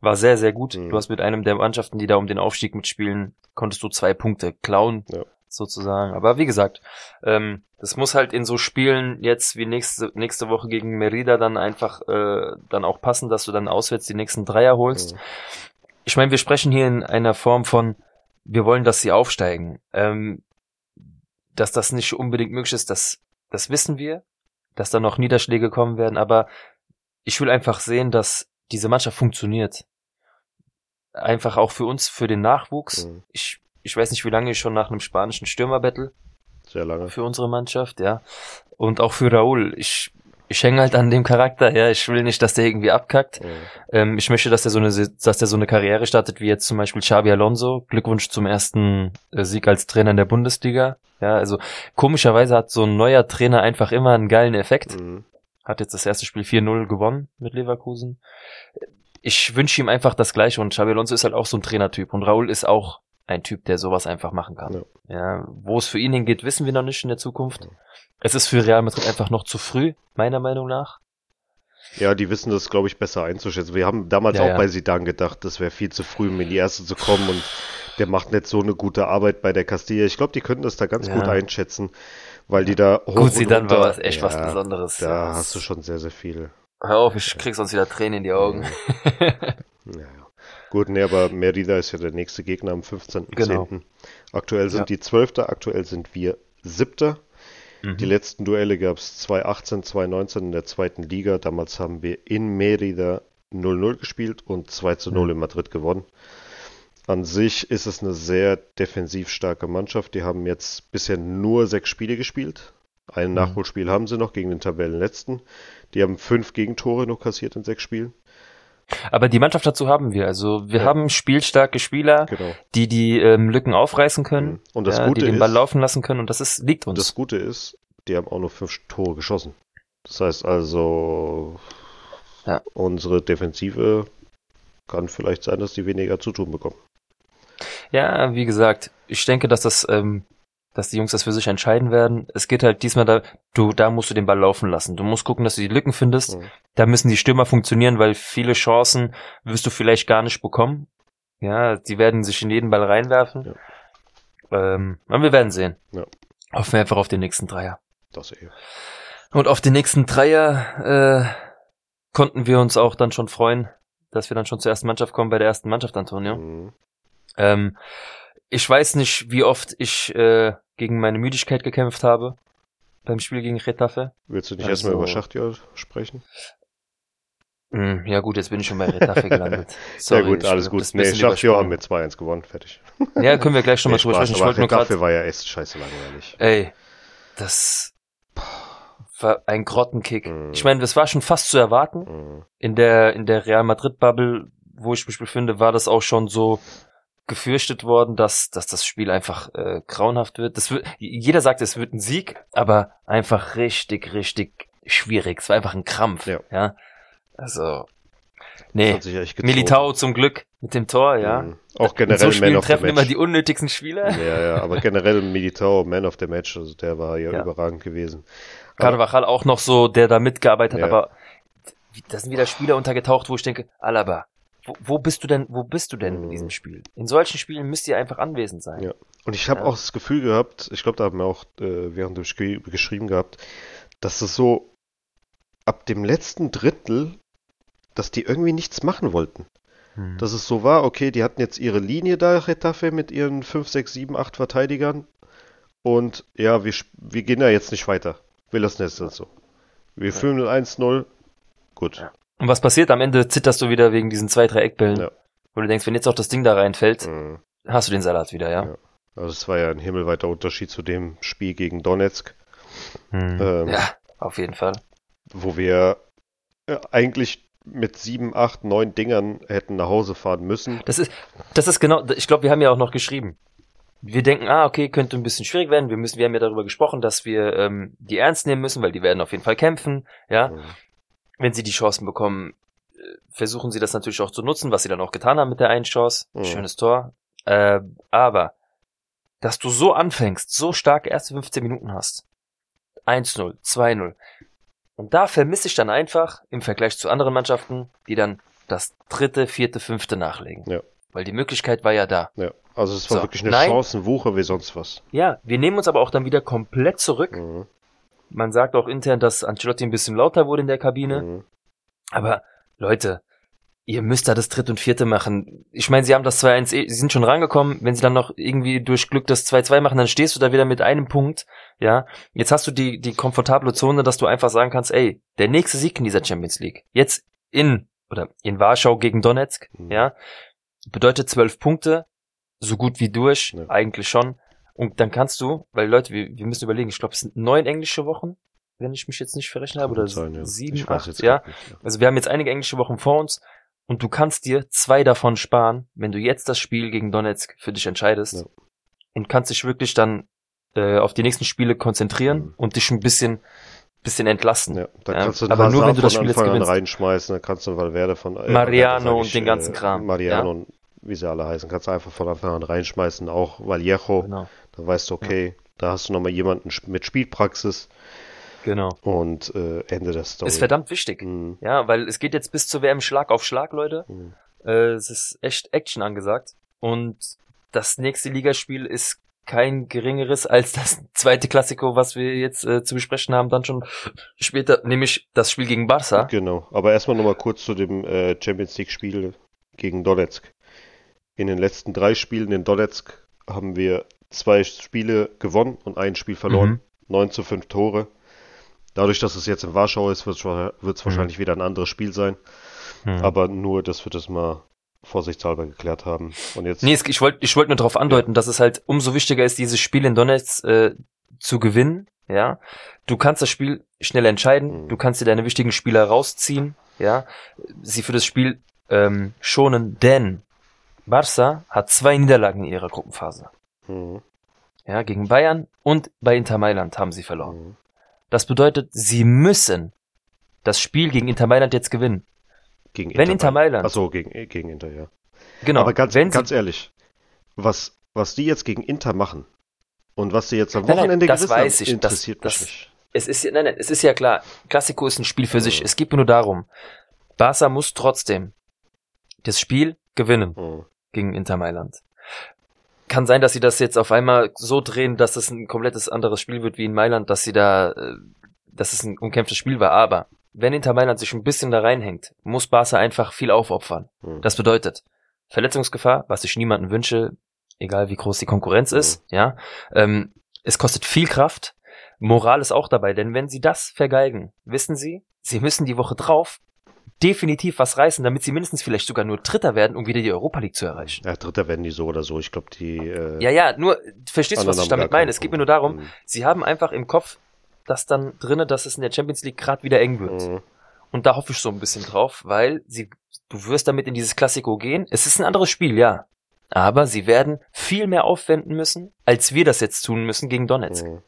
war sehr, sehr gut. Mhm. Du hast mit einem der Mannschaften, die da um den Aufstieg mitspielen, konntest du zwei Punkte klauen, Ja. Sozusagen. Aber wie gesagt, ähm, das muss halt in so Spielen jetzt wie nächste, nächste Woche gegen Merida dann einfach äh, dann auch passen, dass du dann auswärts die nächsten Dreier holst. Mhm. Ich meine, wir sprechen hier in einer Form von, wir wollen, dass sie aufsteigen. Ähm, dass das nicht unbedingt möglich ist, das, das wissen wir, dass da noch Niederschläge kommen werden, aber ich will einfach sehen, dass diese Mannschaft funktioniert. Einfach auch für uns, für den Nachwuchs. Mhm. Ich, ich weiß nicht, wie lange ich schon nach einem spanischen Stürmerbattle Sehr lange. für unsere Mannschaft, ja. Und auch für Raúl. Ich, ich hänge halt an dem Charakter, ja. Ich will nicht, dass der irgendwie abkackt. Mhm. Ähm, ich möchte, dass der so eine, dass der so eine Karriere startet wie jetzt zum Beispiel Xabi Alonso. Glückwunsch zum ersten äh, Sieg als Trainer in der Bundesliga. Ja, also komischerweise hat so ein neuer Trainer einfach immer einen geilen Effekt. Mhm. Hat jetzt das erste Spiel 4-0 gewonnen mit Leverkusen. Ich wünsche ihm einfach das Gleiche und Xabi Alonso ist halt auch so ein Trainertyp und Raúl ist auch ein Typ, der sowas einfach machen kann. Ja. Ja, wo es für ihn hingeht, wissen wir noch nicht in der Zukunft. Ja. Es ist für Real Madrid einfach noch zu früh, meiner Meinung nach. Ja, die wissen das, glaube ich, besser einzuschätzen. Wir haben damals Ja, auch bei Sidan gedacht, das wäre viel zu früh, um in die erste zu kommen und der macht nicht so eine gute Arbeit bei der Castilla. Ich glaube, die könnten das da ganz gut einschätzen, weil die da hoch Gut, dann war was echt was Besonderes. Da Ja, hast du schon sehr, sehr viel. Hör auf, ich krieg sonst wieder Tränen in die Augen. Ja. [laughs] Gut, nee, aber Merida ist ja der nächste Gegner am 15.10. Genau. Aktuell sind Ja. die Zwölfter, aktuell sind wir Siebter. Die Mhm. letzten Duelle gab es 2018, 2019 in der zweiten Liga. Damals haben wir in Merida 0-0 gespielt und 2 zu 0 Mhm. in Madrid gewonnen. An sich ist es eine sehr defensiv starke Mannschaft. Die haben jetzt bisher nur sechs Spiele gespielt. Ein Mhm. Nachholspiel haben sie noch gegen den Tabellenletzten. Die haben fünf Gegentore noch kassiert in sechs Spielen. Aber die Mannschaft dazu haben wir. Also wir Ja. haben spielstarke Spieler, Genau. die die ähm, Lücken aufreißen können, Mhm. Und das ja, Gute die den ist, Ball laufen lassen können und das ist, liegt uns. das Gute ist, die haben auch nur fünf Tore geschossen. Das heißt also, Ja. unsere Defensive kann vielleicht sein, dass die weniger zu tun bekommen. Ja, wie gesagt, ich denke, dass das, ähm, dass die Jungs das für sich entscheiden werden. Es geht halt diesmal da, du, da musst du den Ball laufen lassen. Du musst gucken, dass du die Lücken findest. Mhm. Da müssen die Stürmer funktionieren, weil viele Chancen wirst du vielleicht gar nicht bekommen. Ja, die werden sich in jeden Ball reinwerfen. Ähm, aber wir werden sehen. Ja. Hoffen wir einfach auf den nächsten Dreier. Das eh. Und auf den nächsten Dreier äh, konnten wir uns auch dann schon freuen, dass wir dann schon zur ersten Mannschaft kommen bei der ersten Mannschaft, Antonio. Mhm. Ähm, ich weiß nicht, wie oft ich äh, gegen meine Müdigkeit gekämpft habe beim Spiel gegen Retafe. Willst du nicht Also- erstmal über Schachtjahr sprechen? Hm, ja gut, jetzt bin ich schon bei Retafe gelandet. [laughs] Sorry, ja gut, alles gut. Nee, Schachtjahr haben wir 2-1 gewonnen, fertig. Ja, können wir gleich schon [laughs] mal Nee, drüber sprechen. Ich wollte nur gerade. war ja echt scheiße langweilig. Ey, das war ein Grottenkick. Mhm. Ich meine, das war schon fast zu erwarten. Mhm. In der, in der Real Madrid-Bubble, wo ich mich befinde, war das auch schon so gefürchtet worden, dass, dass das Spiel einfach äh, grauenhaft wird. Das wird. Jeder sagt, es wird ein Sieg, aber einfach richtig, richtig schwierig. Es war einfach ein Krampf. Ja. ja? Also. Nee. Militao zum Glück mit dem Tor, ja. Mhm. Auch In generell so Man of the treffen immer Match. die unnötigsten Spieler. Ja, ja, [laughs] aber generell Militao, Man of the Match, also der war ja, Ja. überragend gewesen. Carvajal auch noch so, der da mitgearbeitet hat, Ja. aber da sind wieder Spieler untergetaucht, wo ich denke, Alaba, wo, wo bist du denn, wo bist du denn in diesem Spiel? In solchen Spielen müsst ihr einfach anwesend sein. Ja. Und ich habe Ja. auch das Gefühl gehabt, ich glaube, da haben wir auch äh, während dem Spiel geschrieben gehabt, dass es so ab dem letzten Drittel, dass die irgendwie nichts machen wollten. Hm. Dass es so war, okay, die hatten jetzt ihre Linie da, Retafe, mit ihren 5, 6, 7, 8 Verteidigern. Und ja, wir, wir gehen da jetzt nicht weiter. Wir lassen es jetzt so. Wir führen mit 1-0. Gut. Ja. Und was passiert? Am Ende zitterst du wieder wegen diesen zwei, drei Eckbällen. Ja. Wo du denkst, wenn jetzt auch das Ding da reinfällt, Mhm. hast du den Salat wieder, ja? Ja. Also es war ja ein himmelweiter Unterschied zu dem Spiel gegen Donetsk, Hm. ähm, Ja, auf jeden Fall. wo wir äh, eigentlich mit sieben, acht, neun Dingern hätten nach Hause fahren müssen. Das ist, das ist genau, ich glaube, wir haben ja auch noch geschrieben. Wir denken, ah, okay, könnte ein bisschen schwierig werden. Wir müssen, wir haben ja darüber gesprochen, dass wir ähm, die ernst nehmen müssen, weil die werden auf jeden Fall kämpfen, ja. Mhm. Wenn sie die Chancen bekommen, äh, versuchen sie das natürlich auch zu nutzen, was sie dann auch getan haben mit der einen Chance. Mhm. Schönes Tor. Äh, aber, dass du so anfängst, so stark erste 15 Minuten hast. 1-0, 2-0. Und da vermisse ich dann einfach im Vergleich zu anderen Mannschaften, die dann das dritte, vierte, fünfte nachlegen. Ja. Weil die Möglichkeit war ja da. Ja, also es war So, wirklich eine nein. Chancenwuche wie sonst was. Ja, wir nehmen uns aber auch dann wieder komplett zurück. Mhm. Man sagt auch intern, dass Ancelotti ein bisschen lauter wurde in der Kabine. Mhm. Aber Leute, ihr müsst da das dritte und vierte machen. Ich meine, sie haben das 2-1, eh- sie sind schon rangekommen. Wenn sie dann noch irgendwie durch Glück das 2-2 machen, dann stehst du da wieder mit einem Punkt. Ja, jetzt hast du die, die komfortable Zone, dass du einfach sagen kannst, ey, der nächste Sieg in dieser Champions League, jetzt in, oder in Warschau gegen Donetsk, Mhm. ja, bedeutet zwölf Punkte, so gut wie durch, Ja. eigentlich schon. Und dann kannst du, weil Leute, wir, wir müssen überlegen, ich glaube, es sind neun englische Wochen, wenn ich mich jetzt nicht verrechnet habe, oder sein, ja. sieben, Ich acht, jetzt ja. nicht, ja. Also wir haben jetzt einige englische Wochen vor uns und du kannst dir zwei davon sparen, wenn du jetzt das Spiel gegen Donetsk für dich entscheidest Ja. und kannst dich wirklich dann äh, auf die nächsten Spiele konzentrieren Mhm. und dich ein bisschen bisschen entlasten. Ja, da Ja, kannst du aber nur, wenn du das von Spiel jetzt Anfang gewinnst. reinschmeißen, dann kannst du Valverde von äh, Mariano sag und den ganzen Kram, Mariano und wie sie alle heißen, kannst du einfach von Anfang an reinschmeißen, auch Vallejo, Genau. Da weißt du, okay, da hast du nochmal jemanden mit Spielpraxis Genau. und äh, Ende der Story. Ist verdammt wichtig. Mhm. Ja, weil es geht jetzt bis zur WM Schlag auf Schlag, Leute. Mhm. Äh, es ist echt Action angesagt. Und das nächste Ligaspiel ist kein geringeres als das zweite Klassiko, was wir jetzt äh, zu besprechen haben, dann schon später, nämlich das Spiel gegen Barca. Genau, aber erstmal nochmal kurz zu dem äh, Champions League Spiel gegen Donetsk. In den letzten drei Spielen in Donetsk haben wir zwei Spiele gewonnen und ein Spiel verloren. Mhm. 9 zu 5 Tore. Dadurch, dass es jetzt in Warschau ist, wird es Mhm. wahrscheinlich wieder ein anderes Spiel sein. Hm. Aber nur, dass wir das mal vorsichtshalber geklärt haben. Und jetzt Nee, ich wollte ich wollte nur darauf andeuten, dass es halt umso wichtiger ist, dieses Spiel in Donetsk äh, zu gewinnen. Ja, du kannst das Spiel schnell entscheiden, Mhm. du kannst dir deine wichtigen Spieler rausziehen, ja, sie für das Spiel ähm, schonen, denn Barca hat zwei Niederlagen in ihrer Gruppenphase. Mhm. Ja, gegen Bayern und bei Inter Mailand haben sie verloren. Mhm. Das bedeutet, sie müssen das Spiel gegen Inter Mailand jetzt gewinnen. Gegen Wenn Inter Mailand- Achso, gegen, äh, gegen Inter, ja. Genau. Aber ganz, wenn ganz ehrlich, was, was die jetzt gegen Inter machen und was sie jetzt am Nein, nein, Wochenende das weiß haben, ich, das- interessiert das- mich nicht. es ist ja, nein, nein, es ist ja klar, Klassiko ist ein Spiel für sich. Mhm. Es geht nur darum, Barca muss trotzdem das Spiel gewinnen Mhm. gegen Inter Mailand. Kann sein, dass sie das jetzt auf einmal so drehen, dass es ein komplettes anderes Spiel wird wie in Mailand, dass sie da, äh, dass es ein umkämpftes Spiel war. Aber wenn Inter Mailand sich ein bisschen da reinhängt, muss Barca einfach viel aufopfern. Mhm. Das bedeutet Verletzungsgefahr, was ich niemanden wünsche, egal wie groß die Konkurrenz ist. Ja, ähm, es kostet viel Kraft. Moral ist auch dabei, denn wenn sie das vergeigen, wissen sie, sie müssen die Woche drauf definitiv was reißen, damit sie mindestens vielleicht sogar nur Dritter werden, um wieder die Europa League zu erreichen. Ja, Dritter werden die so oder so. Ich glaube, die. Äh, Ja, ja, nur verstehst du, was ich damit meine? Es geht mir nur darum, Mhm. sie haben einfach im Kopf das dann drinne, dass es in der Champions League gerade wieder eng wird. Mhm. Und da hoffe ich so ein bisschen drauf, weil sie, du wirst damit in dieses Klassiko gehen. Es ist ein anderes Spiel, ja. Aber sie werden viel mehr aufwenden müssen, als wir das jetzt tun müssen gegen Donetsk. Mhm.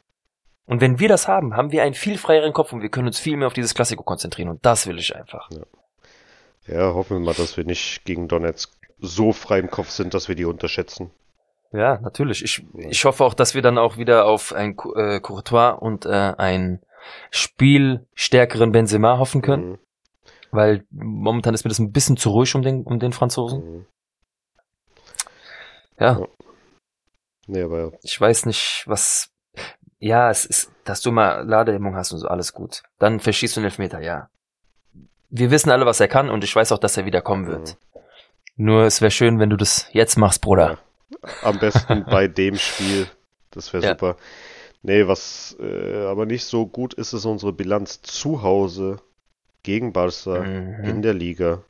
Und wenn wir das haben, haben wir einen viel freieren Kopf und wir können uns viel mehr auf dieses Klassiko konzentrieren. Und das will ich einfach. Ja, hoffen wir mal, dass wir nicht gegen Donetsk so frei im Kopf sind, dass wir die unterschätzen. Ja, natürlich. Ich, ich hoffe auch, dass wir dann auch wieder auf ein äh, Courtois und äh, einen spielstärkeren Benzema hoffen können, Mhm. weil momentan ist mir das ein bisschen zu ruhig um den, um den Franzosen. Mhm. Ja, Nee, aber ich weiß nicht, was. Ja, es ist, dass du mal Ladehemmung hast und so, alles gut. Dann verschießt du einen Elfmeter, ja. Wir wissen alle, was er kann und ich weiß auch, dass er wieder kommen wird. Nur es wäre schön, wenn du das jetzt machst, Bruder. am besten [laughs] bei dem Spiel. Das wäre Ja. super. Nee, was äh, aber nicht so gut ist, ist unsere Bilanz zu Hause gegen Barca Mhm. in der Liga.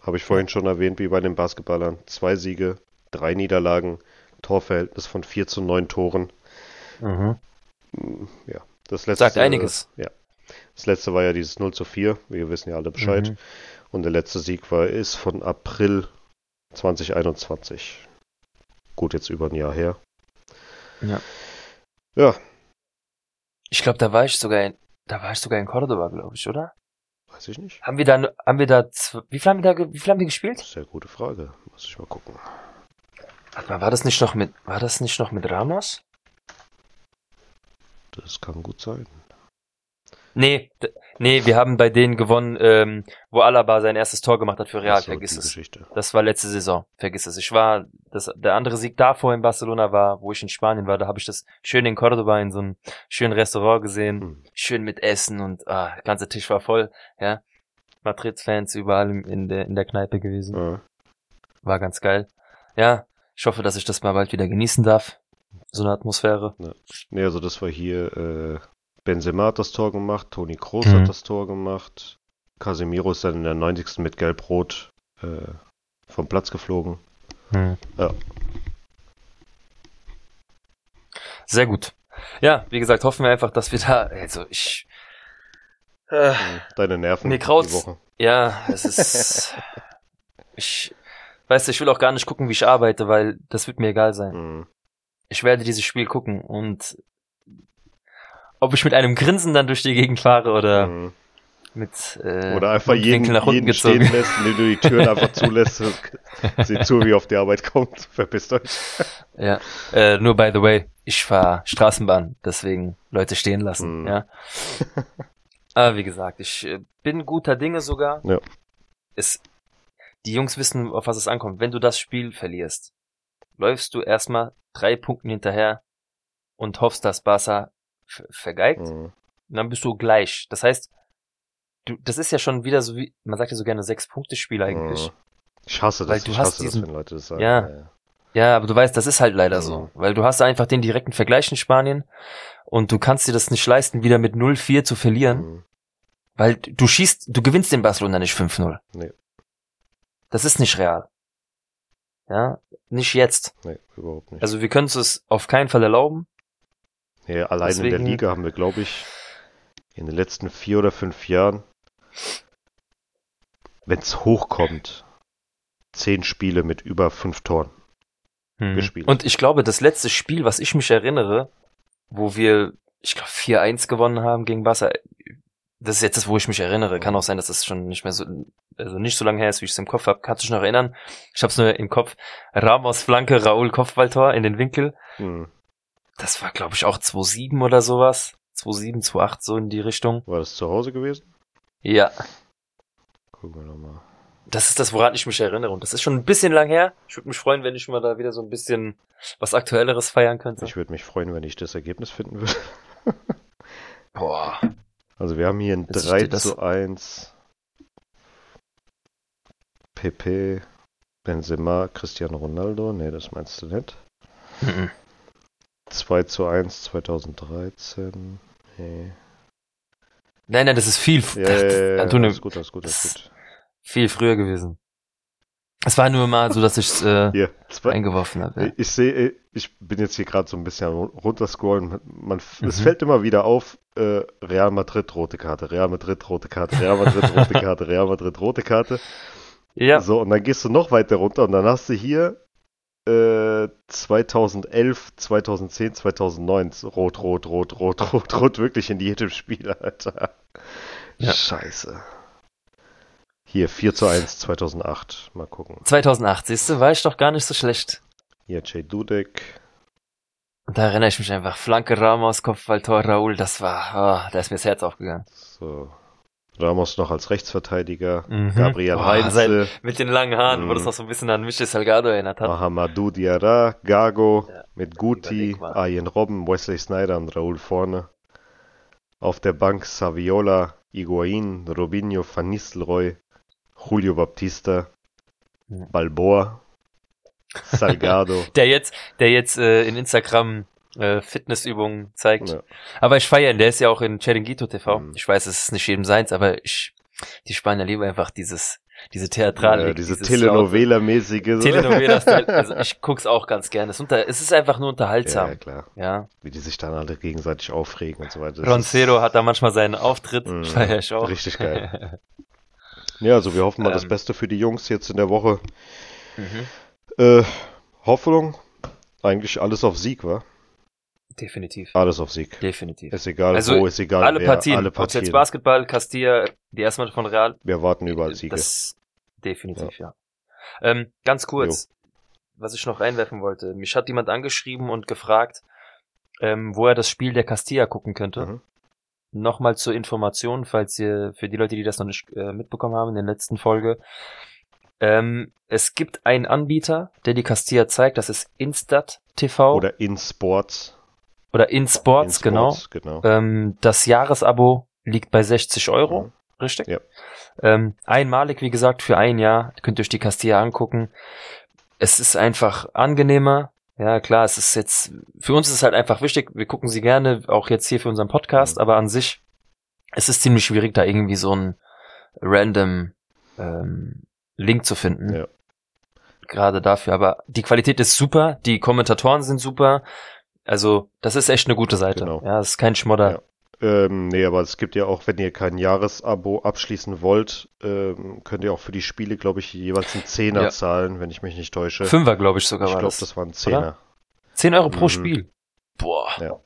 Habe ich vorhin schon erwähnt, wie bei den Basketballern. Zwei Siege, drei Niederlagen, Torverhältnis von 4 zu 9 Toren. Mhm. Ja, das letzte Sagt einiges. Ja. Das letzte war ja dieses 0 zu 4, wir wissen ja alle Bescheid. Mhm. Und der letzte Sieg war, ist von April 2021. Gut, jetzt über ein Jahr her. Ja. Ja, Ich glaube, da war ich sogar in, da war ich sogar in Cordoba, glaube ich, oder? weiß ich nicht. Haben wir da, haben wir da, wie viel haben wir da, wie viel haben wir gespielt? Sehr gute Frage. Muss ich mal gucken. Warte mal, war das nicht noch mit, war das nicht noch mit Ramos? Das kann gut sein. Nee, nee, wir haben bei denen gewonnen, ähm, wo Alaba sein erstes Tor gemacht hat für Real, so, vergiss es. Geschichte. Das war letzte Saison, vergiss es. Ich war, das, der andere Sieg davor in Barcelona war, wo ich in Spanien war, da habe ich das schön in Cordoba in so einem schönen Restaurant gesehen, Hm. schön mit Essen und ah, der ganze Tisch war voll, ja. Madrid-Fans überall in- der, in der Kneipe gewesen. Ja. War ganz geil. Ja, ich hoffe, dass ich das mal bald wieder genießen darf. So eine Atmosphäre. Nee, also das war hier, äh, Benzema hat das Tor gemacht, Toni Kroos Mhm. hat das Tor gemacht, Casemiro ist dann in der 90. mit Gelb-Rot äh, vom Platz geflogen. Ja. Sehr gut. Ja, wie gesagt, hoffen wir einfach, dass wir da, also ich, äh, Deine Nerven Mir graut's. die Woche. ja, es ist, [laughs] ich, weißt du, ich will auch gar nicht gucken, wie ich arbeite, weil das wird mir egal sein. Mhm. Ich werde dieses Spiel gucken und ob ich mit einem Grinsen dann durch die Gegend fahre oder Mhm. mit, äh, Oder einfach jeden, nach unten jeden gezogen. stehen lässt, indem du die Türen einfach [laughs] zulässt. Seht zu, wie auf die Arbeit kommt. [laughs] Verpisst euch. Ja, äh, nur by the way, ich fahre Straßenbahn, deswegen Leute stehen lassen, Mhm. ja. [laughs] Aber wie gesagt, ich äh, bin guter Dinge sogar. Ja. Es, die Jungs wissen, auf was es ankommt. Wenn du das Spiel verlierst, läufst du erstmal drei Punkten hinterher und hoffst, dass Barca vergeigt. Mhm. Und dann bist du gleich. Das heißt, du, das ist ja schon wieder so wie, man sagt ja so gerne Sechs-Punkte-Spiel eigentlich. Mhm. Ich hasse Weil das. du ich hast hasse das, diesen- wenn Leute das sagen. Ja. Ja, aber du weißt, das ist halt leider so. Mhm. Weil du hast einfach den direkten Vergleich in Spanien und du kannst dir das nicht leisten, wieder mit 0-4 zu verlieren, Mhm. weil du schießt, du gewinnst den Barcelona nicht 5-0. Nee. Das ist nicht real. Ja, nicht jetzt. Nee, überhaupt nicht. Also wir können uns es auf keinen Fall erlauben. Nee, allein in der Deswegen- Liga haben wir, glaube ich, in den letzten vier oder fünf Jahren, wenn es hochkommt, zehn Spiele mit über fünf Toren. gespielt. Und ich glaube, das letzte Spiel, was ich mich erinnere, wo wir, ich glaube, 4-1 gewonnen haben gegen Barca, das ist jetzt das, wo ich mich erinnere. Kann auch sein, dass das schon nicht mehr so, also nicht so lange her ist, wie ich es im Kopf habe. Kannst du dich noch erinnern? Ich habe es nur im Kopf. Ramos Flanke, Raul Kopfballtor in den Winkel. Hm. Das war, glaube ich, auch 2-7 oder sowas. 2-7, 2-8, so in die Richtung. War das zu Hause gewesen? Ja, Gucken wir nochmal. das ist das, woran ich mich erinnere. Und das ist schon ein bisschen lang her. Ich würde mich freuen, wenn ich mal da wieder so ein bisschen was Aktuelleres feiern könnte. Ich würde mich freuen, wenn ich das Ergebnis finden würde. [laughs] Boah. Also wir haben hier ein Jetzt 3 steht das- zu 1. PP, Benzema, Cristiano Ronaldo. Nee, das meinst du nicht. Mhm. 2 zu 1 2013. Nee. Nein, nein, das ist viel, Ja, ja, ja, ja, Antonio, alles gut, alles gut, alles gut. viel früher gewesen. Es war nur mal so, dass ich es äh, zwei, eingeworfen habe. Ja. Ich sehe, ich bin jetzt hier gerade so ein bisschen runterscrollen. Man, Es Mhm. fällt immer wieder auf, äh, Real Madrid rote Karte, Real Madrid rote Karte, Real Madrid rote [laughs] Karte, Real Madrid rote Karte. ja, So, und dann gehst du noch weiter runter und dann hast du hier äh, 2011, 2010, 2009 rot, rot, rot, rot, [laughs] rot, rot, wirklich in jedem Spiel, Alter. Ja. Scheiße. Hier, 4 zu 1, 2008. Mal gucken. 2008, siehst du, war ich doch gar nicht so schlecht. Hier, Jay Dudek. Da erinnere ich mich einfach. Flanke Ramos, Kopfballtor Raul, das war, oh, da ist mir das Herz aufgegangen. So. Ramos noch als Rechtsverteidiger. Mhm. Gabriel Oh, Heinze. Mit den langen Haaren, wo Mhm. das noch so ein bisschen an Michel Salgado erinnert hat. Mahamadou Diarra, Gago, Ja, mit Guti. Arjen Robben, Wesley Snyder und Raúl vorne. Auf der Bank Saviola, Higuain, Robinho, Van Nistelrooy, Julio Baptista. Balboa, Salgado. [laughs] Der jetzt, der jetzt äh, in Instagram äh, Fitnessübungen zeigt. Ja. Aber ich feiere ihn, der ist ja auch in Chiringuito TV. Mhm. Ich weiß, es ist nicht jedem seins, aber ich, die Spanier lieben einfach dieses, diese Theatralik. Ja, diese Telenovela-mäßige. Telenovela-Style. [laughs] Also ich guck's auch ganz gerne. Es, ist unter, es ist einfach nur unterhaltsam. ja, klar. Ja. Wie die sich dann alle gegenseitig aufregen und so weiter. Das Roncero hat da manchmal seinen Auftritt. Mhm. Feier ich auch. Richtig geil. [laughs] Ja, also wir hoffen mal das Ähm. Beste für die Jungs jetzt in der Woche. mhm. Äh, Hoffnung, eigentlich alles auf Sieg, wa? Definitiv. Alles auf Sieg. Definitiv. Ist egal Also, wo, ist egal alle wer, Partien. alle Ob es jetzt Partien. Basketball, Castilla, die erste Mannschaft von Real. Wir warten überall Siege. Das definitiv, ja. Ähm, ganz kurz, was ich noch reinwerfen wollte. Mich hat jemand angeschrieben und gefragt, ähm, wo er das Spiel der Castilla gucken könnte. Mhm. Nochmal zur Information, falls ihr, für die Leute, die das noch nicht äh, mitbekommen haben in der letzten Folge. Ähm, es gibt einen Anbieter, der die Castilla zeigt, das ist Instat TV oder, Oder in Sports. In genau. Sports, genau. Ähm, das Jahresabo liegt bei 60 Euro, Mhm. richtig? Ja. Ähm, einmalig, wie gesagt, für ein Jahr. Könnt ihr euch die Castilla angucken. Es ist einfach angenehmer. Ja, klar, es ist jetzt, für uns ist es halt einfach wichtig. Wir gucken sie gerne, auch jetzt hier für unseren Podcast, Mhm. aber an sich, es ist ziemlich schwierig, da irgendwie so einen random ähm, Link zu finden. Ja. Gerade dafür. Aber die Qualität ist super, die Kommentatoren sind super. Also, das ist echt eine gute Seite. Genau. Ja, es ist kein Schmodder. Ja. Ähm, nee, aber es gibt ja auch, wenn ihr kein Jahresabo abschließen wollt, ähm, könnt ihr auch für die Spiele, glaube ich, jeweils einen Zehner Ja. zahlen, wenn ich mich nicht täusche. Fünfer, glaube ich sogar ich glaube, das. das waren Zehner. 10 Euro pro Mhm. Spiel. Boah. Ja.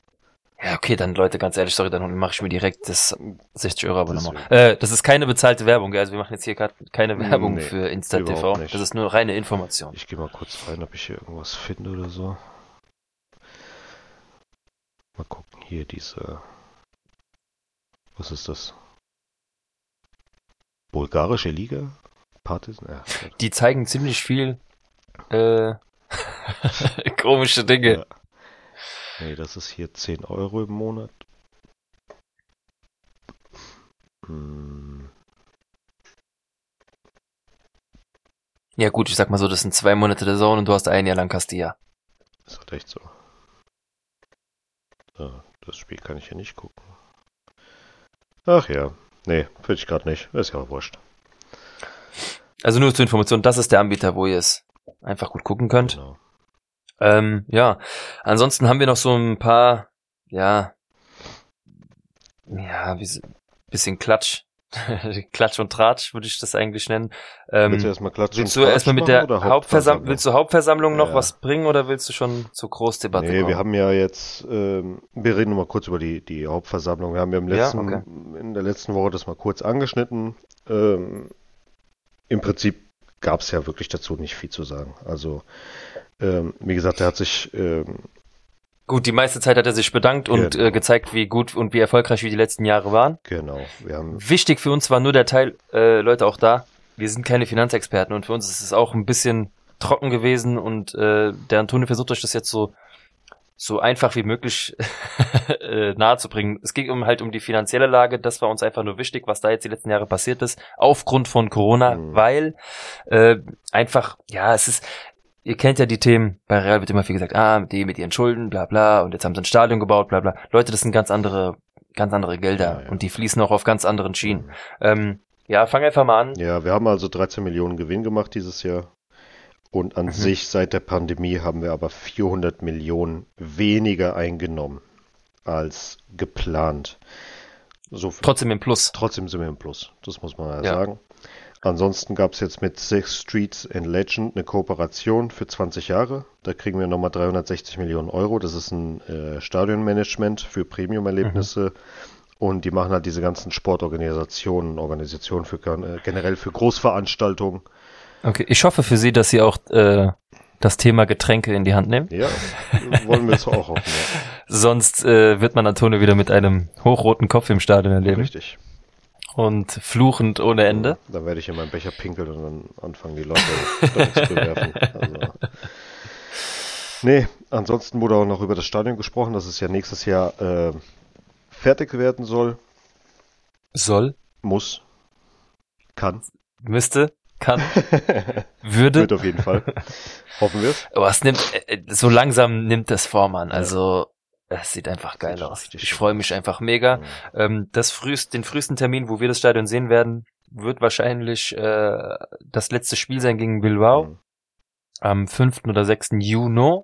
Ja, okay, dann Leute, ganz ehrlich, sorry, dann mache ich mir direkt das 60 Euro Abonnement. Deswegen. Äh, das ist keine bezahlte Werbung, also wir machen jetzt hier gerade keine Werbung Nee, für Instant TV. nicht. Das ist nur reine Information. Ich gehe mal kurz rein, ob ich hier irgendwas finde oder so. Mal gucken, hier diese. Was ist das? Bulgarische Liga? Partisan? Ja, Die zeigen ziemlich viel äh, [laughs] komische Dinge. Ja. Nee, das ist hier 10 Euro im Monat. Hm, Ja gut, ich sag mal so, das sind zwei Monate der Zone und du hast ein Jahr lang Castilla. ist halt echt so. So, das Spiel kann ich hier nicht gucken. Ach ja. Nee, finde ich gerade nicht. Ist ja auch wurscht. Also nur zur Information, das ist der Anbieter, wo ihr es einfach gut gucken könnt. Genau. Ähm, ja, ansonsten haben wir noch so ein paar, ja, ja, bisschen Klatsch, [laughs] Klatsch und Tratsch würde ich das eigentlich nennen. Ähm, willst du erstmal klatschen? willst du erstmal mit der Hauptversammlung, willst du Hauptversammlung noch Ja. was bringen oder willst du schon zur Großdebatte Nee, kommen? wir haben ja jetzt, ähm, wir reden noch mal kurz über die, die Hauptversammlung. Wir haben ja im Ja, letzten, okay. in der letzten Woche das mal kurz angeschnitten. Ähm, Im Prinzip gab es ja wirklich dazu nicht viel zu sagen. Also, ähm, wie gesagt, er hat sich, ähm, Gut, die meiste Zeit hat er sich bedankt und Genau. äh, gezeigt, wie gut und wie erfolgreich wir die letzten Jahre waren. genau, Wichtig für uns war nur der Teil, äh, Leute, auch da, wir sind keine Finanzexperten und für uns ist es auch ein bisschen trocken gewesen und äh, der Antonio versucht euch das jetzt so so einfach wie möglich [laughs] äh, nahezubringen. Es ging um halt um die finanzielle Lage, das war uns einfach nur wichtig, was da jetzt die letzten Jahre passiert ist, aufgrund von Corona, Mhm. weil äh, einfach, ja, es ist, ihr kennt ja die Themen, bei Real wird immer viel gesagt, ah, die mit ihren Schulden, bla bla, und jetzt haben sie ein Stadion gebaut, bla bla. Leute, das sind ganz andere, ganz andere Gelder Ja, ja. und die fließen auch auf ganz anderen Schienen. Ähm, ja, fang einfach mal an. ja, wir haben also 13 Millionen Gewinn gemacht dieses Jahr. Und an Mhm. sich seit der Pandemie haben wir aber 400 Millionen weniger eingenommen als geplant. So Trotzdem im Plus. Trotzdem sind wir im Plus, das muss man ja, Ja. sagen. Ansonsten gab es jetzt mit Six Streets and Legend eine Kooperation für 20 Jahre. Da kriegen wir nochmal 360 Millionen Euro. Das ist ein äh, Stadionmanagement für Premium-Erlebnisse. Und die machen halt diese ganzen Sportorganisationen, Organisationen für äh, generell für Großveranstaltungen. Okay, ich hoffe für Sie, dass Sie auch äh, das Thema Getränke in die Hand nehmen. Ja, wollen wir so auch hoffen. Ja. [laughs] Sonst äh, wird man Antonio wieder mit einem hochroten Kopf im Stadion erleben Richtig. Und fluchend ohne Ende. Dann werde ich in meinen Becher pinkeln und dann anfangen die Leute [laughs] damit zu bewerfen. Also. Nee, ansonsten wurde auch noch über das Stadion gesprochen, dass es ja nächstes Jahr äh, fertig werden soll. Soll, Muss. Kann. müsste, kann, [laughs] würde. Wird auf jeden Fall. Hoffen wir es. Aber es nimmt, äh, so langsam nimmt das Form an. Also, es sieht einfach geil Sieht aus. Ich freue mich einfach mega. Ähm, das frühst, den frühesten Termin, wo wir das Stadion sehen werden, wird wahrscheinlich äh, das letzte Spiel sein gegen Bilbao Mhm. am 5. oder 6. Juni.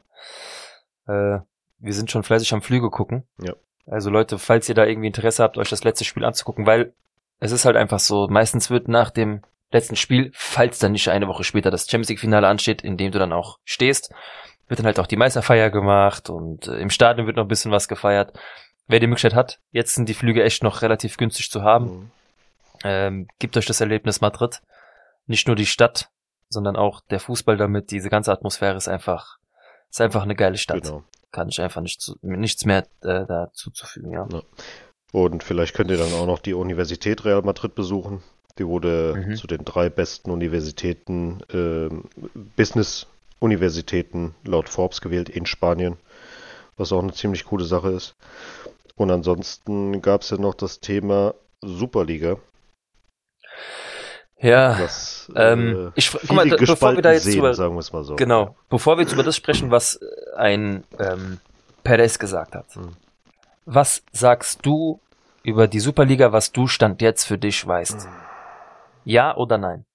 Äh, wir sind schon fleißig am Flüge gucken. Ja. Also Leute, falls ihr da irgendwie Interesse habt, euch das letzte Spiel anzugucken, weil es ist halt einfach so, meistens wird nach dem letzten Spiel, falls dann nicht eine Woche später das Champions League Finale ansteht, in dem du dann auch stehst, wird dann halt auch die Meisterfeier gemacht und äh, im Stadion wird noch ein bisschen was gefeiert. Wer die Möglichkeit hat, jetzt sind die Flüge echt noch relativ günstig zu haben. Mhm. Ähm, gibt euch das Erlebnis Madrid. Nicht nur die Stadt, sondern auch der Fußball damit. Diese ganze Atmosphäre ist einfach, ist einfach eine geile Stadt. Genau. Kann ich einfach nicht zu, nichts mehr äh, dazu zufügen, ja. Und vielleicht könnt ihr dann auch noch die Universität Real Madrid besuchen. Die wurde Mhm. zu den drei besten Universitäten, ähm, Business-Universitäten laut Forbes gewählt in Spanien, was auch eine ziemlich coole Sache ist. Und ansonsten gab es ja noch das Thema Superliga, Ja, was ähm, äh, ich, guck mal, bevor wir da jetzt sehen, über, sagen wir es mal so. genau, bevor wir jetzt über das sprechen, was äh, ein ähm, Perez gesagt hat. Mhm. Was sagst du über die Superliga, was du Stand jetzt für dich weißt? Ja oder nein?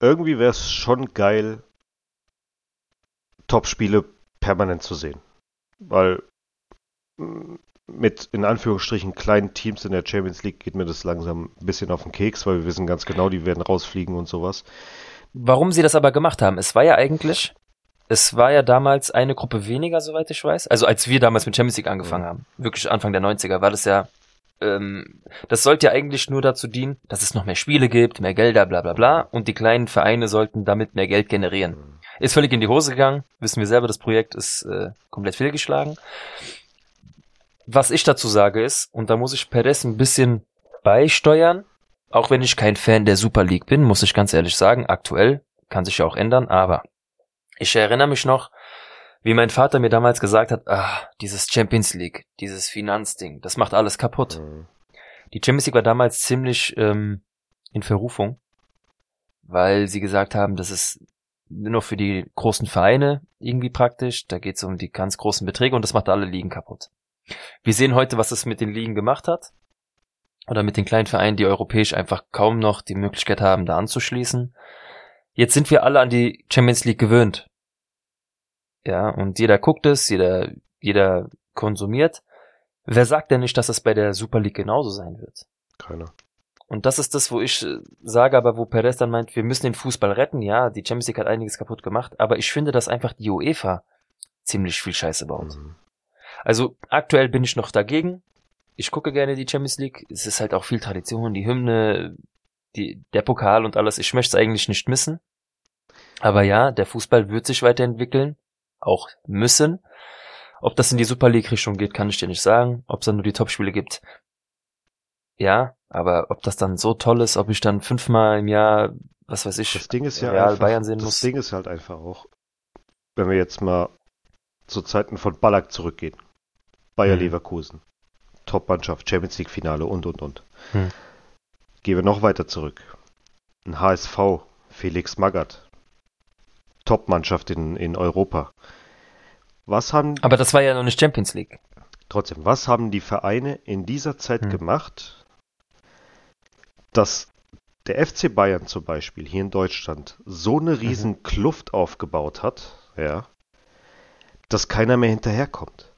Irgendwie wäre es schon geil, Top-Spiele permanent zu sehen. Weil mm, mit in Anführungsstrichen kleinen Teams in der Champions League geht mir das langsam ein bisschen auf den Keks, weil wir wissen ganz genau, die werden rausfliegen und sowas. Warum sie das aber gemacht haben, es war ja eigentlich, es war ja damals eine Gruppe weniger, soweit ich weiß. Also als wir damals mit Champions League angefangen Mhm. haben, wirklich Anfang der 90er, war das ja, ähm, das sollte ja eigentlich nur dazu dienen, dass es noch mehr Spiele gibt, mehr Gelder, bla bla bla, und die kleinen Vereine sollten damit mehr Geld generieren. Ist völlig in die Hose gegangen, wissen wir selber, das Projekt ist äh, komplett fehlgeschlagen. Was ich dazu sage ist, und da muss ich Perez ein bisschen beisteuern, auch wenn ich kein Fan der Super League bin, muss ich ganz ehrlich sagen, aktuell kann sich ja auch ändern, aber ich erinnere mich noch, wie mein Vater mir damals gesagt hat, ah, dieses Champions League, dieses Finanzding, das macht alles kaputt. Mhm. Die Champions League war damals ziemlich ähm, in Verrufung, weil sie gesagt haben, das ist nur für die großen Vereine irgendwie praktisch, da geht es um die ganz großen Beträge und das macht alle Ligen kaputt. Wir sehen heute, was es mit den Ligen gemacht hat. Oder mit den kleinen Vereinen, die europäisch einfach kaum noch die Möglichkeit haben, da anzuschließen. Jetzt sind wir alle an die Champions League gewöhnt. Ja, und jeder guckt es, jeder, jeder konsumiert. Wer sagt denn nicht, dass es bei der Super League genauso sein wird? Keiner. Und das ist das, wo ich äh, sage, aber wo Perez dann meint, wir müssen den Fußball retten. Ja, die Champions League hat einiges kaputt gemacht, aber ich finde, dass einfach die UEFA ziemlich viel Scheiße baut. Mhm. Also aktuell bin ich noch dagegen. Ich gucke gerne die Champions League. Es ist halt auch viel Tradition, die Hymne, die, der Pokal und alles. Ich möchte es eigentlich nicht missen. Aber ja, der Fußball wird sich weiterentwickeln. Auch müssen. Ob das in die Super League Richtung geht, kann ich dir nicht sagen. Ob es dann nur die Topspiele gibt. Ja, aber ob das dann so toll ist, ob ich dann fünfmal im Jahr, was weiß ich, Das Ding ist ja Real einfach, Bayern sehen das muss. Ding ist halt einfach auch, wenn wir jetzt mal zu Zeiten von Ballack zurückgehen. Bayer Mhm. Leverkusen. Top-Mannschaft, Champions League Finale und und und. Hm. Gehen wir noch weiter zurück. Ein HSV, Felix Magath. Top-Mannschaft in, in Europa. Was haben, aber das war ja noch nicht Champions League. trotzdem, was haben die Vereine in dieser Zeit Hm. gemacht, dass der FC Bayern zum Beispiel hier in Deutschland so Mhm. eine riesen Kluft aufgebaut hat, ja, dass keiner mehr hinterherkommt.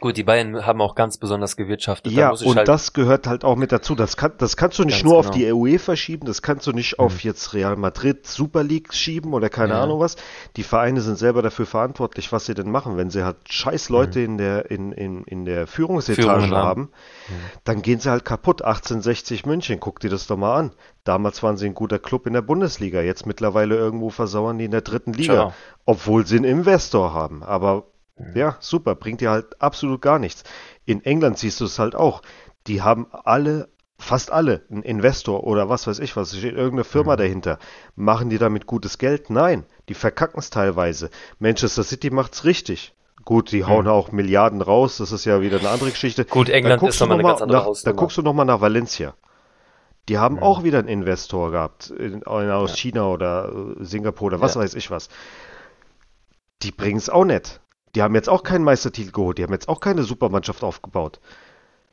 Gut, die Bayern haben auch ganz besonders gewirtschaftet. Da Ja, ich und halt, das gehört halt auch mit dazu. Das, kann, das kannst du nicht nur auf genau. die UEFA schieben, das kannst du nicht Mhm. auf jetzt Real Madrid Super League schieben oder keine Ja. Ahnung was. Die Vereine sind selber dafür verantwortlich, was sie denn machen. Wenn sie halt scheiß Leute in der, in, in, in der Führungsetage Mhm. Führungen haben. Mhm. dann gehen sie halt kaputt. 1860 München, guck dir das doch mal an. Damals waren sie ein guter Club in der Bundesliga, jetzt mittlerweile irgendwo versauern die in der dritten Liga, Ciao. obwohl sie einen Investor haben. Aber Mhm. Ja, super, bringt dir halt absolut gar nichts. In England siehst du es halt auch. Die haben alle, fast alle, einen Investor oder was weiß ich was, steht irgendeine Firma Mhm. dahinter. Machen die damit gutes Geld? Nein, die verkacken es teilweise. Manchester City macht's richtig. Gut, die hauen auch Milliarden raus, das ist ja wieder eine andere Geschichte. Gut, England ist nochmal eine ganz andere nach, Hausnummer. guckst du nochmal nach Valencia. Die haben Mhm. auch wieder einen Investor gehabt, in, aus Ja. China oder äh, Singapur oder was Ja. weiß ich was. Die bringen es auch nicht. Die haben jetzt auch keinen Meistertitel geholt, die haben jetzt auch keine Supermannschaft aufgebaut.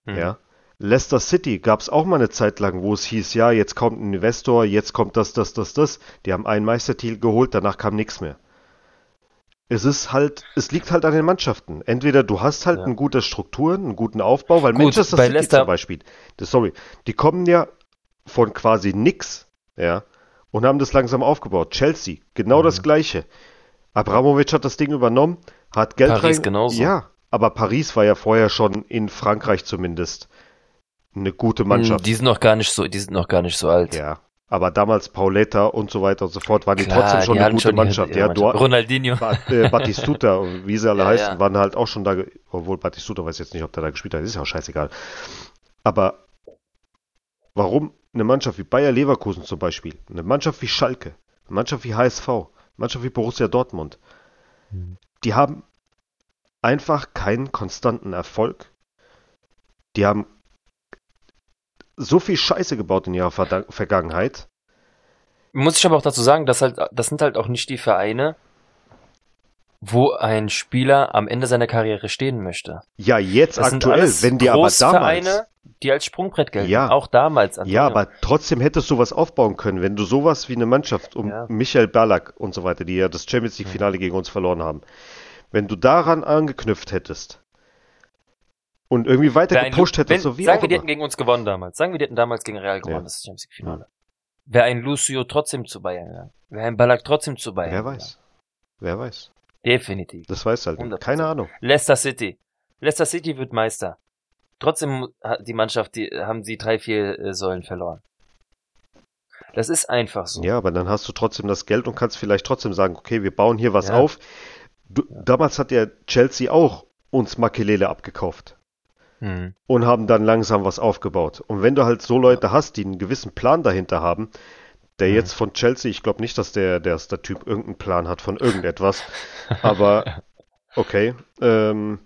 Mhm. Ja. Leicester City gab es auch mal eine Zeit lang, wo es hieß, ja, jetzt kommt ein Investor, jetzt kommt das, das, das, das. Die haben einen Meistertitel geholt, danach kam nichts mehr. Es ist halt, es liegt halt an den Mannschaften. Entweder du hast halt Ja. eine gute Struktur, einen guten Aufbau, weil Gut, Manchester City Leicester- zum Beispiel, das, sorry, die kommen ja von quasi nix, ja, und haben das langsam aufgebaut. Chelsea, genau Mhm. das Gleiche. Abramovic hat das Ding übernommen, hat Geld Paris rein. genauso. Ja, aber Paris war ja vorher schon in Frankreich zumindest eine gute Mannschaft. Hm, Die sind noch gar nicht so, die sind noch gar nicht so alt. ja, aber damals Pauletta und so weiter und so fort waren die Klar, trotzdem schon die eine gute schon Mannschaft. ihre Ja, du, Mannschaft. Ronaldinho. Bat, äh, [laughs] Batistuta, und wie sie alle Ja, heißen, ja. waren halt auch schon da, obwohl Batistuta weiß jetzt nicht, ob der da gespielt hat, ist ja auch scheißegal. Aber warum eine Mannschaft wie Bayer Leverkusen zum Beispiel, eine Mannschaft wie Schalke, eine Mannschaft wie HSV, eine Mannschaft wie Borussia Dortmund, Mhm. Die haben einfach keinen konstanten Erfolg. Die haben so viel Scheiße gebaut in ihrer Verda Vergangenheit. Muss ich aber auch dazu sagen, dass halt, das sind halt auch nicht die Vereine, wo ein Spieler am Ende seiner Karriere stehen möchte. Ja, jetzt Das sind aktuell, alles wenn die aber damals die als Sprungbrett gelten. Ja. Auch damals. Antonio. Ja, aber trotzdem hättest du was aufbauen können, wenn du sowas wie eine Mannschaft um Ja. Michael Ballack und so weiter, die ja das Champions League Finale gegen uns verloren haben, wenn du daran angeknüpft hättest und irgendwie weiter Wer ein gepusht hättest, wenn, so wie sagen wir, die hätten gegen uns gewonnen damals. Sagen wir, die hätten damals gegen Real gewonnen, Ja. das Champions League Finale. Wäre ein Lucio trotzdem zu Bayern gegangen. Wäre ein Ballack trotzdem zu Bayern Wer weiß. Wer weiß. Definitiv. Das weiß halt. 100%. Keine Ahnung. Leicester City. Leicester City wird Meister. Trotzdem hat die Mannschaft, die haben sie drei, vier äh, Säulen verloren. Das ist einfach so. Ja, aber dann hast du trotzdem das Geld und kannst vielleicht trotzdem sagen, okay, wir bauen hier was Ja. auf. Du, Damals hat ja Chelsea auch uns Makelele abgekauft. Hm. und haben dann langsam was aufgebaut. Und wenn du halt so Leute hast, die einen gewissen Plan dahinter haben, der Mhm. jetzt von Chelsea, ich glaube nicht, dass der, der, der Typ irgendeinen Plan hat von irgendetwas, aber [laughs] okay, ähm,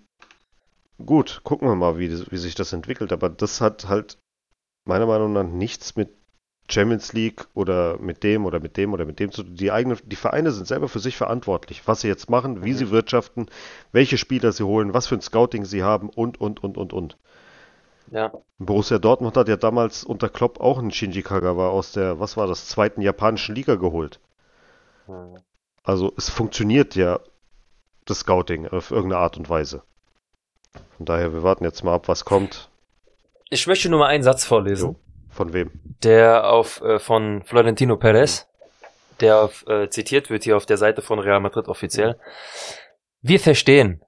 gut, gucken wir mal, wie, wie sich das entwickelt, aber das hat halt meiner Meinung nach nichts mit Champions League oder mit dem oder mit dem oder mit dem zu tun. Die die Vereine sind selber für sich verantwortlich, was sie jetzt machen, wie Mhm. sie wirtschaften, welche Spieler sie holen, was für ein Scouting sie haben und, und, und, und, und. Ja. Borussia Dortmund hat ja damals unter Klopp auch einen Shinji Kagawa aus der, was war das, zweiten japanischen Liga geholt. Hm. Also es funktioniert ja das Scouting auf irgendeine Art und Weise. Von daher, wir warten jetzt mal ab, was kommt. Ich möchte nur mal einen Satz vorlesen, Von wem? der auf äh, von Florentino Perez, der auf, äh, zitiert wird hier auf der Seite von Real Madrid offiziell. Wir verstehen,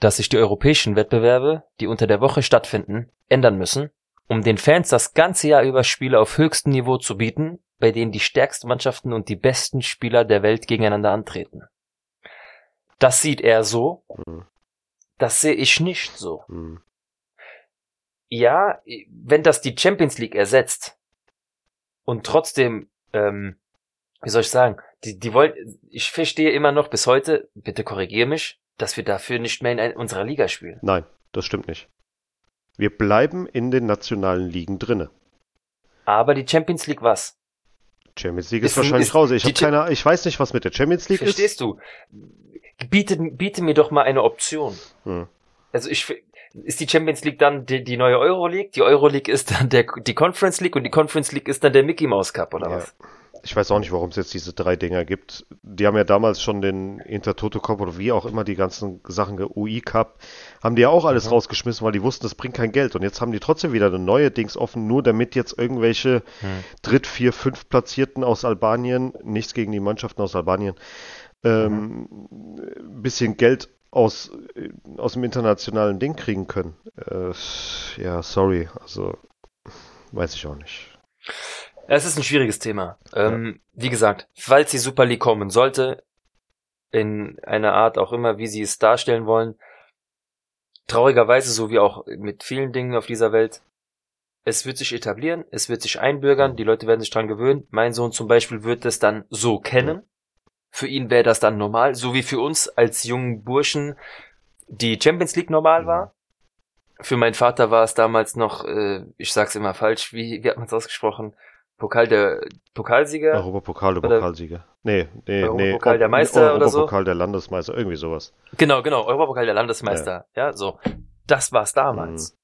dass sich die europäischen Wettbewerbe, die unter der Woche stattfinden, ändern müssen, um den Fans das ganze Jahr über Spiele auf höchstem Niveau zu bieten, bei denen die stärksten Mannschaften und die besten Spieler der Welt gegeneinander antreten. Das sieht er so, Hm, das sehe ich nicht so. hm. ja, wenn das die Champions League ersetzt und trotzdem, ähm, wie soll ich sagen, die, die wollen, ich verstehe immer noch bis heute, bitte korrigiere mich, dass wir dafür nicht mehr in unserer Liga spielen. Nein, das stimmt nicht. Wir bleiben in den nationalen Ligen drinne. Aber die Champions League was? Champions League ist, Ist ein- wahrscheinlich ist raus. Ich habe keine, ich weiß nicht, was mit der Champions League ist. Verstehst du? Biete, biete mir doch mal eine Option. Hm. Also ich, ist die Champions League dann die, die neue Euro League? Die Euro League ist dann der, die Conference League und die Conference League ist dann der Mickey Mouse Cup oder Ja. was? Ich weiß auch nicht, warum es jetzt diese drei Dinger gibt. Die haben ja damals schon den Intertoto Cup oder wie auch immer die ganzen Sachen, UI Cup, haben die ja auch alles Mhm. rausgeschmissen, weil die wussten, das bringt kein Geld. Und jetzt haben die trotzdem wieder eine neue Dings offen, nur damit jetzt irgendwelche Hm. Dritt-, Vier-, Fünf Platzierten aus Albanien, nichts gegen die Mannschaften aus Albanien, ähm, ein bisschen Geld aus, äh, aus dem internationalen Ding kriegen können. Äh, ja, sorry, also weiß ich auch nicht. Es ist ein schwieriges Thema. Ähm, wie gesagt, falls die Super League kommen sollte, in einer Art auch immer, wie sie es darstellen wollen, traurigerweise, so wie auch mit vielen Dingen auf dieser Welt, es wird sich etablieren, es wird sich einbürgern, die Leute werden sich dran gewöhnen. Mein Sohn zum Beispiel wird es dann so kennen. Für ihn wäre das dann normal, so wie für uns als jungen Burschen die Champions League normal war. Für meinen Vater war es damals noch, äh, ich sag's immer falsch, wie, wie hat man es ausgesprochen? Pokal der Pokalsieger? Europapokal Oder- Pokalsieger. Nee, nee, nee. Europapokal der Meister oder so? Europapokal der Landesmeister, irgendwie sowas. Genau, genau, Europapokal der Landesmeister. Ja, so. Das war's damals. Mhm.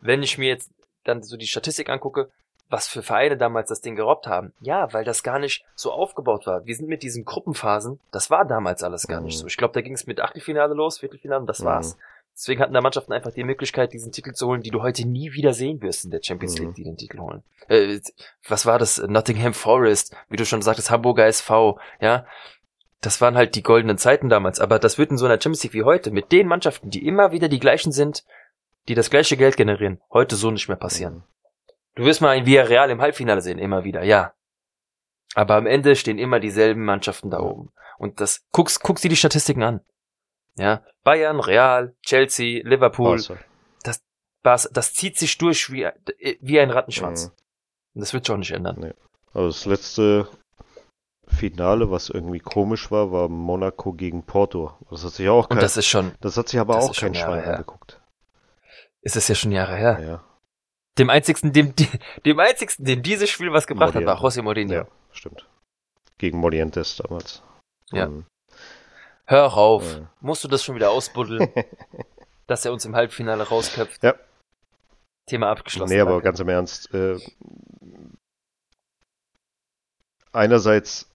Wenn ich mir jetzt dann so die Statistik angucke, was für Vereine damals das Ding gerobbt haben. Ja, weil das gar nicht so aufgebaut war. Wir sind mit diesen Gruppenphasen, das war damals alles gar nicht Mhm. so. Ich glaube, da ging es mit Achtelfinale los, Viertelfinale und das Mhm. war's. Deswegen hatten da Mannschaften einfach die Möglichkeit, diesen Titel zu holen, die du heute nie wieder sehen wirst in der Champions Mhm. League, die den Titel holen. Äh, was war das? Nottingham Forest, wie du schon sagtest, Hamburger SV, ja. Das waren halt die goldenen Zeiten damals, aber das wird in so einer Champions League wie heute, mit den Mannschaften, die immer wieder die gleichen sind, die das gleiche Geld generieren, heute so nicht mehr passieren. Du wirst mal ein Villarreal im Halbfinale sehen, immer wieder, ja. Aber am Ende stehen immer dieselben Mannschaften da oben. Und das, guckst, guckst dir die Statistiken an. Ja. Bayern, Real, Chelsea, Liverpool, Barca. Bas, das zieht sich durch wie, wie ein Rattenschwanz. Mhm. Und das wird sich auch nicht ändern. Also das letzte Finale, was irgendwie komisch war, war Monaco gegen Porto. Das hat sich auch Und kein, das ist schon, das hat sich aber das auch schon kein Jahre Schwein her. angeguckt. ist es ja schon Jahre her. Ja, Dem einzigsten, dem, dem einzigsten, dem dieses Spiel was gebracht hat, war. José Mourinho. ja, stimmt. Gegen Morientes damals. Ja. Ähm, Hör auf. Ja. Musst du das schon wieder ausbuddeln, [laughs] dass er uns im Halbfinale rausköpft? Ja. Thema abgeschlossen. Nee, aber danke. ganz im Ernst. Äh, einerseits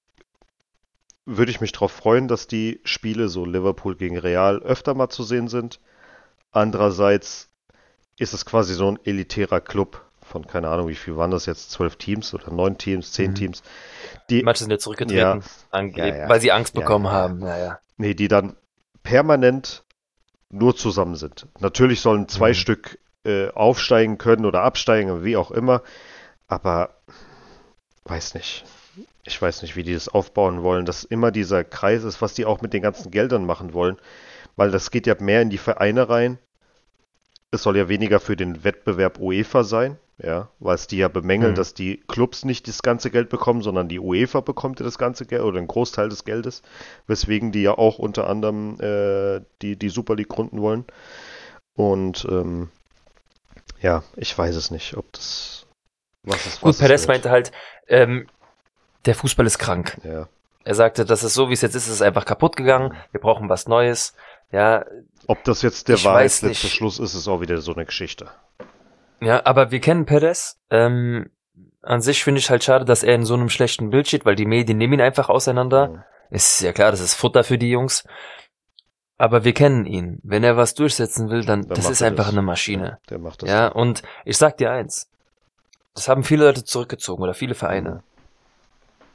würde ich mich darauf freuen, dass die Spiele so Liverpool gegen Real öfter mal zu sehen sind. Andererseits ist es quasi so ein elitärer Club von, keine Ahnung, wie viel waren das jetzt? Zwölf Teams oder neun Teams, zehn Mhm. Teams. Die, Manche sind ja zurückgetreten, Ja. angeblich, Ja, ja. weil sie Angst bekommen haben. Ja, ja. Nee, die dann permanent nur zusammen sind. Natürlich sollen zwei Mhm. Stück äh, aufsteigen können oder absteigen, wie auch immer. Aber weiß nicht. Ich weiß nicht, wie die das aufbauen wollen, dass immer dieser Kreis ist, was die auch mit den ganzen Geldern machen wollen. Weil das geht ja mehr in die Vereine rein. Es soll ja weniger für den Wettbewerb UEFA sein, ja, weil es die ja bemängeln, Mhm. dass die Clubs nicht das ganze Geld bekommen, sondern die UEFA bekommt ja das ganze Geld oder einen Großteil des Geldes, weswegen die ja auch unter anderem äh, die, die Super League gründen wollen. Und ähm, ja, ich weiß es nicht, ob das was ist. Gut, was es Perez meinte halt, ähm, der Fußball ist krank. Ja, Er sagte, das ist so, wie es jetzt ist, es ist einfach kaputt gegangen. Wir brauchen was Neues. Ja, ob das jetzt der weiß letzte. Schluss ist, ist auch wieder so eine Geschichte. ja, aber wir kennen Perez. Ähm, an sich finde ich halt schade, dass er in so einem schlechten Bild steht, weil die Medien nehmen ihn einfach auseinander. Mhm. Ist ja klar, das ist Futter für die Jungs. Aber wir kennen ihn. Wenn er was durchsetzen will, dann, Dann das ist einfach das. eine Maschine. Der macht das. Ja, und ich sag dir eins. Das haben viele Leute zurückgezogen oder viele Vereine. Mhm.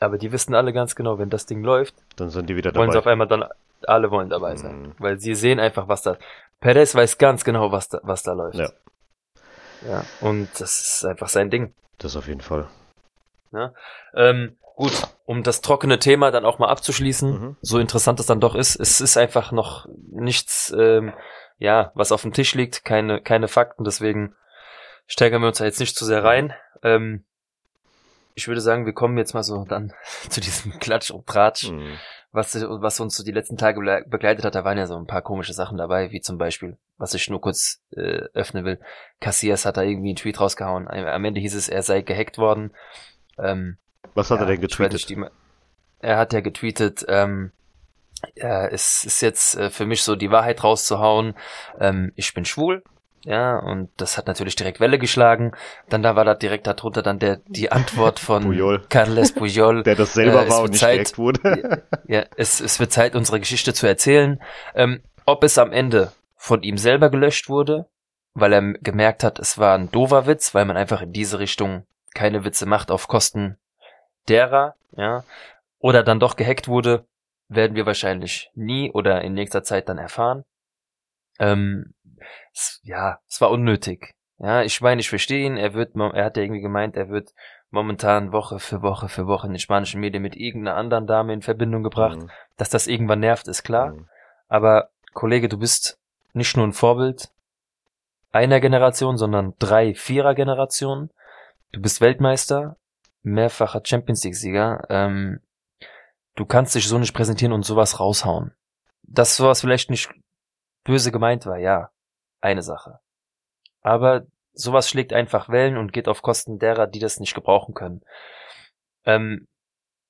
Aber die wissen alle ganz genau, wenn das Ding läuft, Dann sind die wieder wollen sie auf dabei. einmal dann, alle wollen dabei sein. Mhm. Weil sie sehen einfach, was da, Perez weiß ganz genau, was da, was da läuft. Ja. Ja, und das ist einfach sein Ding. Das auf jeden Fall. Ähm, gut, um das trockene Thema dann auch mal abzuschließen, Mhm. so interessant es dann doch ist, es ist einfach noch nichts, ähm, ja, was auf dem Tisch liegt, keine, keine Fakten, deswegen steigern wir uns da jetzt nicht zu sehr rein. Ähm, ich würde sagen, wir kommen jetzt mal so dann [laughs] zu diesem Klatsch und Tratsch, Mhm. Was, was uns so die letzten Tage begle- begleitet hat. Da waren ja so ein paar komische Sachen dabei, wie zum Beispiel, was ich nur kurz äh, öffnen will. Cassias hat da irgendwie einen Tweet rausgehauen. Am Ende hieß es, er sei gehackt worden. Ähm, Was hat ja, er denn getweetet? die- er hat ja getweetet, ähm, ja, es ist jetzt äh, für mich so die Wahrheit rauszuhauen. Ähm, ich bin schwul. Ja, und das hat natürlich direkt Welle geschlagen. Dann da war da direkt darunter dann der, die Antwort [laughs] von Puyol. Carles Puyol. [laughs] Der das selber Äh, war und nicht Zeit- wurde. [laughs] Ja, es, es wird Zeit, unsere Geschichte zu erzählen. Ähm, ob es am Ende von ihm selber gelöscht wurde, weil er gemerkt hat, es war ein doofer Witz, weil man einfach in diese Richtung keine Witze macht auf Kosten derer, ja, oder dann doch gehackt wurde, werden wir wahrscheinlich nie oder in nächster Zeit dann erfahren. Ähm, es, ja, es war unnötig. Ja, ich meine, ich verstehe ihn. Er wird, er hat ja irgendwie gemeint, er wird momentan Woche für Woche für Woche in den spanischen Medien mit irgendeiner anderen Dame in Verbindung gebracht. Mhm. Dass das irgendwann nervt, ist klar. Mhm. Aber Kollege, du bist nicht nur ein Vorbild einer Generation, sondern drei, vierer Generationen. Du bist Weltmeister, mehrfacher Champions League-Sieger. Ähm, du kannst dich so nicht präsentieren und sowas raushauen. Dass sowas vielleicht nicht böse gemeint war, ja, eine Sache. Aber sowas schlägt einfach Wellen und geht auf Kosten derer, die das nicht gebrauchen können. Ähm,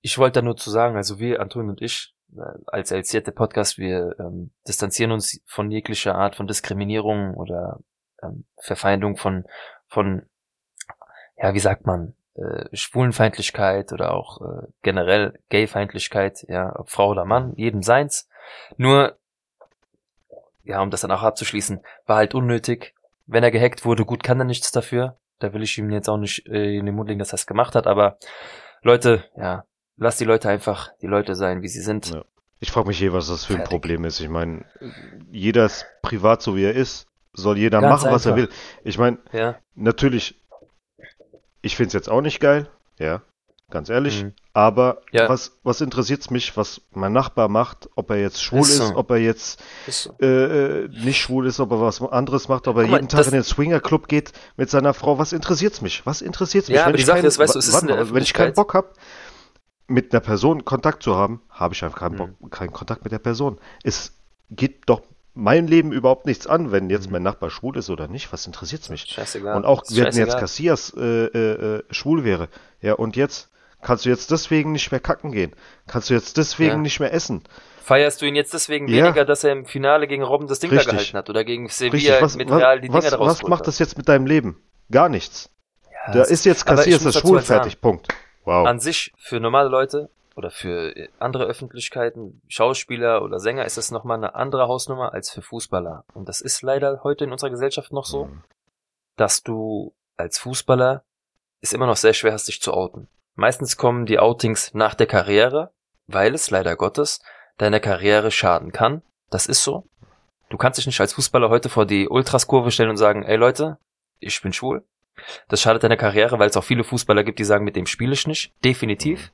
ich wollte da nur zu sagen, also wir, Anton und ich, äh, als LCT Podcast, wir ähm, distanzieren uns von jeglicher Art von Diskriminierung oder ähm, Verfeindung von, von ja, wie sagt man, äh, Schwulenfeindlichkeit oder auch äh, generell Gayfeindlichkeit, ja, ob Frau oder Mann, jedem seins. Nur, ja, um das dann auch abzuschließen, war halt unnötig. Wenn er gehackt wurde, gut, kann er nichts dafür. Da will ich ihm jetzt auch nicht äh, in den Mund legen, dass er es gemacht hat, aber Leute, ja, lass die Leute einfach die Leute sein, wie sie sind. Ja. Ich frage mich eh, was das für ein Fertig. Problem ist. Ich meine, jeder ist privat so wie er ist, soll jeder Ganz machen, was er einfach. will. Ich meine, Ja, natürlich, ich finde es jetzt auch nicht geil, ja, ganz ehrlich, Mhm. aber Ja. was, was interessiert mich, was mein Nachbar macht, ob er jetzt schwul Ist ist, so. ob er jetzt so. äh, äh, nicht schwul ist, ob er was anderes macht, ob er Guck mal, jeden Tag das- in den Swingerclub geht mit seiner Frau, was mich? Was interessiert's mich? Ja, ich weißt du, es warte mal, wenn ich keinen Bock habe, mit einer Person Kontakt zu haben, habe ich einfach keinen, Mhm. Bock, keinen Kontakt mit der Person. Es geht doch mein Leben überhaupt nichts an, wenn jetzt Mhm. mein Nachbar schwul ist oder nicht. Was interessiert's mich? Scheißegal. Und auch, wenn jetzt. Cassias äh, äh, äh, schwul wäre, ja, und jetzt kannst du jetzt deswegen nicht mehr kacken gehen. Kannst du jetzt deswegen Ja. nicht mehr essen. Feierst du ihn jetzt deswegen Ja. weniger, dass er im Finale gegen Robben das Ding da Richtig. gehalten hat oder gegen Sevilla was, mit was, Real die Dinger was, da was rausgeholt macht das jetzt mit deinem Leben? Gar nichts. Ja, Da ist jetzt muss das schwul, fertig, Punkt. Wow. An sich, für normale Leute oder für andere Öffentlichkeiten, Schauspieler oder Sänger, ist das nochmal eine andere Hausnummer als für Fußballer. Und das ist leider heute in unserer Gesellschaft noch so, Mhm. dass du als Fußballer es immer noch sehr schwer hast, dich zu outen. Meistens kommen die Outings nach der Karriere, weil es leider Gottes deiner Karriere schaden kann. Das ist so. Du kannst dich nicht als Fußballer heute vor die Ultraskurve stellen und sagen, ey Leute, ich bin schwul. Das schadet deiner Karriere, weil es auch viele Fußballer gibt, die sagen, mit dem spiele ich nicht. Definitiv.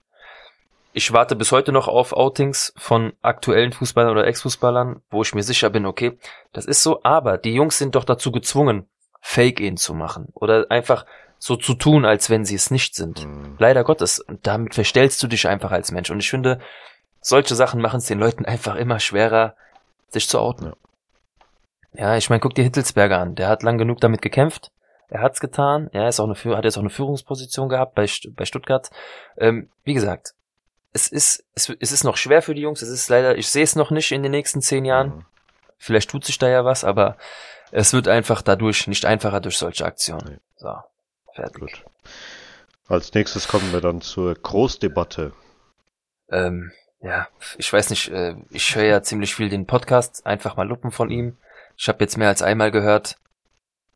Ich warte bis heute noch auf Outings von aktuellen Fußballern oder Ex-Fußballern, wo ich mir sicher bin, okay, das ist so, aber die Jungs sind doch dazu gezwungen, Fake-In zu machen oder einfach so zu tun, als wenn sie es nicht sind. Mhm. Leider Gottes. Und damit verstellst du dich einfach als Mensch. Und ich finde, solche Sachen machen es den Leuten [laughs] einfach immer schwerer, sich zu outen. Ja, ich meine, guck dir Hittelsberger an. Der hat lang genug damit gekämpft. Er hat's getan. Er ist auch eine, hat jetzt auch eine Führungsposition gehabt bei, bei Stuttgart. Ähm, wie gesagt, es ist, es, es ist noch schwer für die Jungs. Es ist leider, ich sehe es noch nicht in den nächsten zehn Jahren. Mhm. Vielleicht tut sich da ja was, aber es wird einfach dadurch nicht einfacher durch solche Aktionen. Nee. So, fertig. Gut. Als nächstes kommen wir dann zur Großdebatte. Ähm, ja, ich weiß nicht, äh, ich höre ja ziemlich viel den Podcast, einfach mal Luppen von ihm. Ich habe jetzt mehr als einmal gehört,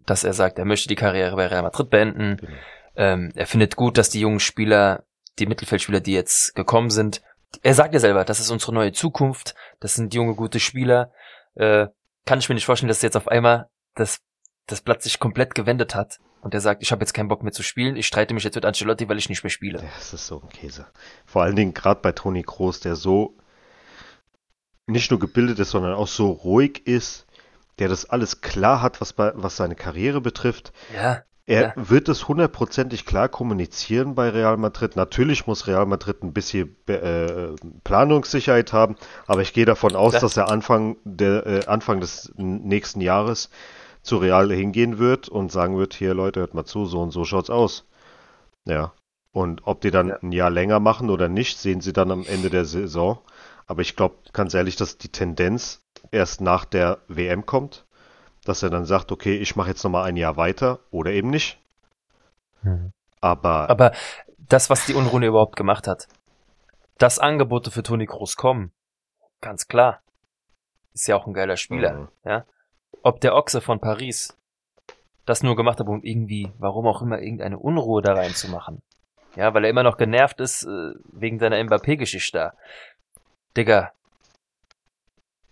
dass er sagt, er möchte die Karriere bei Real Madrid beenden. Genau. Ähm, er findet gut, dass die jungen Spieler, die Mittelfeldspieler, die jetzt gekommen sind, er sagt ja selber, das ist unsere neue Zukunft, das sind junge, gute Spieler. Äh, kann ich mir nicht vorstellen, dass jetzt auf einmal das, das Blatt sich komplett gewendet hat und er sagt, ich habe jetzt keinen Bock mehr zu spielen, ich streite mich jetzt mit Ancelotti, weil ich nicht mehr spiele. Ja, Das ist so ein Käse. Vor allen Dingen gerade bei Toni Kroos, der so nicht nur gebildet ist, sondern auch so ruhig ist, der das alles klar hat, was, bei, was seine Karriere betrifft. Ja, Er Ja. wird es hundertprozentig klar kommunizieren bei Real Madrid. Natürlich muss Real Madrid ein bisschen äh, Planungssicherheit haben, aber ich gehe davon aus, Klar. dass er Anfang, der, äh, Anfang des nächsten Jahres zu Real hingehen wird und sagen wird, hier Leute, hört mal zu, so und so schaut's aus. Ja. Und ob die dann Ja. ein Jahr länger machen oder nicht, sehen sie dann am Ende der Saison. Aber ich glaube, ganz ehrlich, dass die Tendenz erst nach der WM kommt, dass er dann sagt, okay, ich mache jetzt nochmal ein Jahr weiter oder eben nicht. Aber, Aber das, was die Unruhe überhaupt gemacht hat, dass Angebote für Toni Kroos kommen, ganz klar, ist ja auch ein geiler Spieler. Mhm. Ob der Ochse von Paris das nur gemacht hat, um irgendwie, warum auch immer, irgendeine Unruhe da reinzumachen. Ja, weil er immer noch genervt ist äh, wegen seiner Mbappé-Geschichte da. Digga,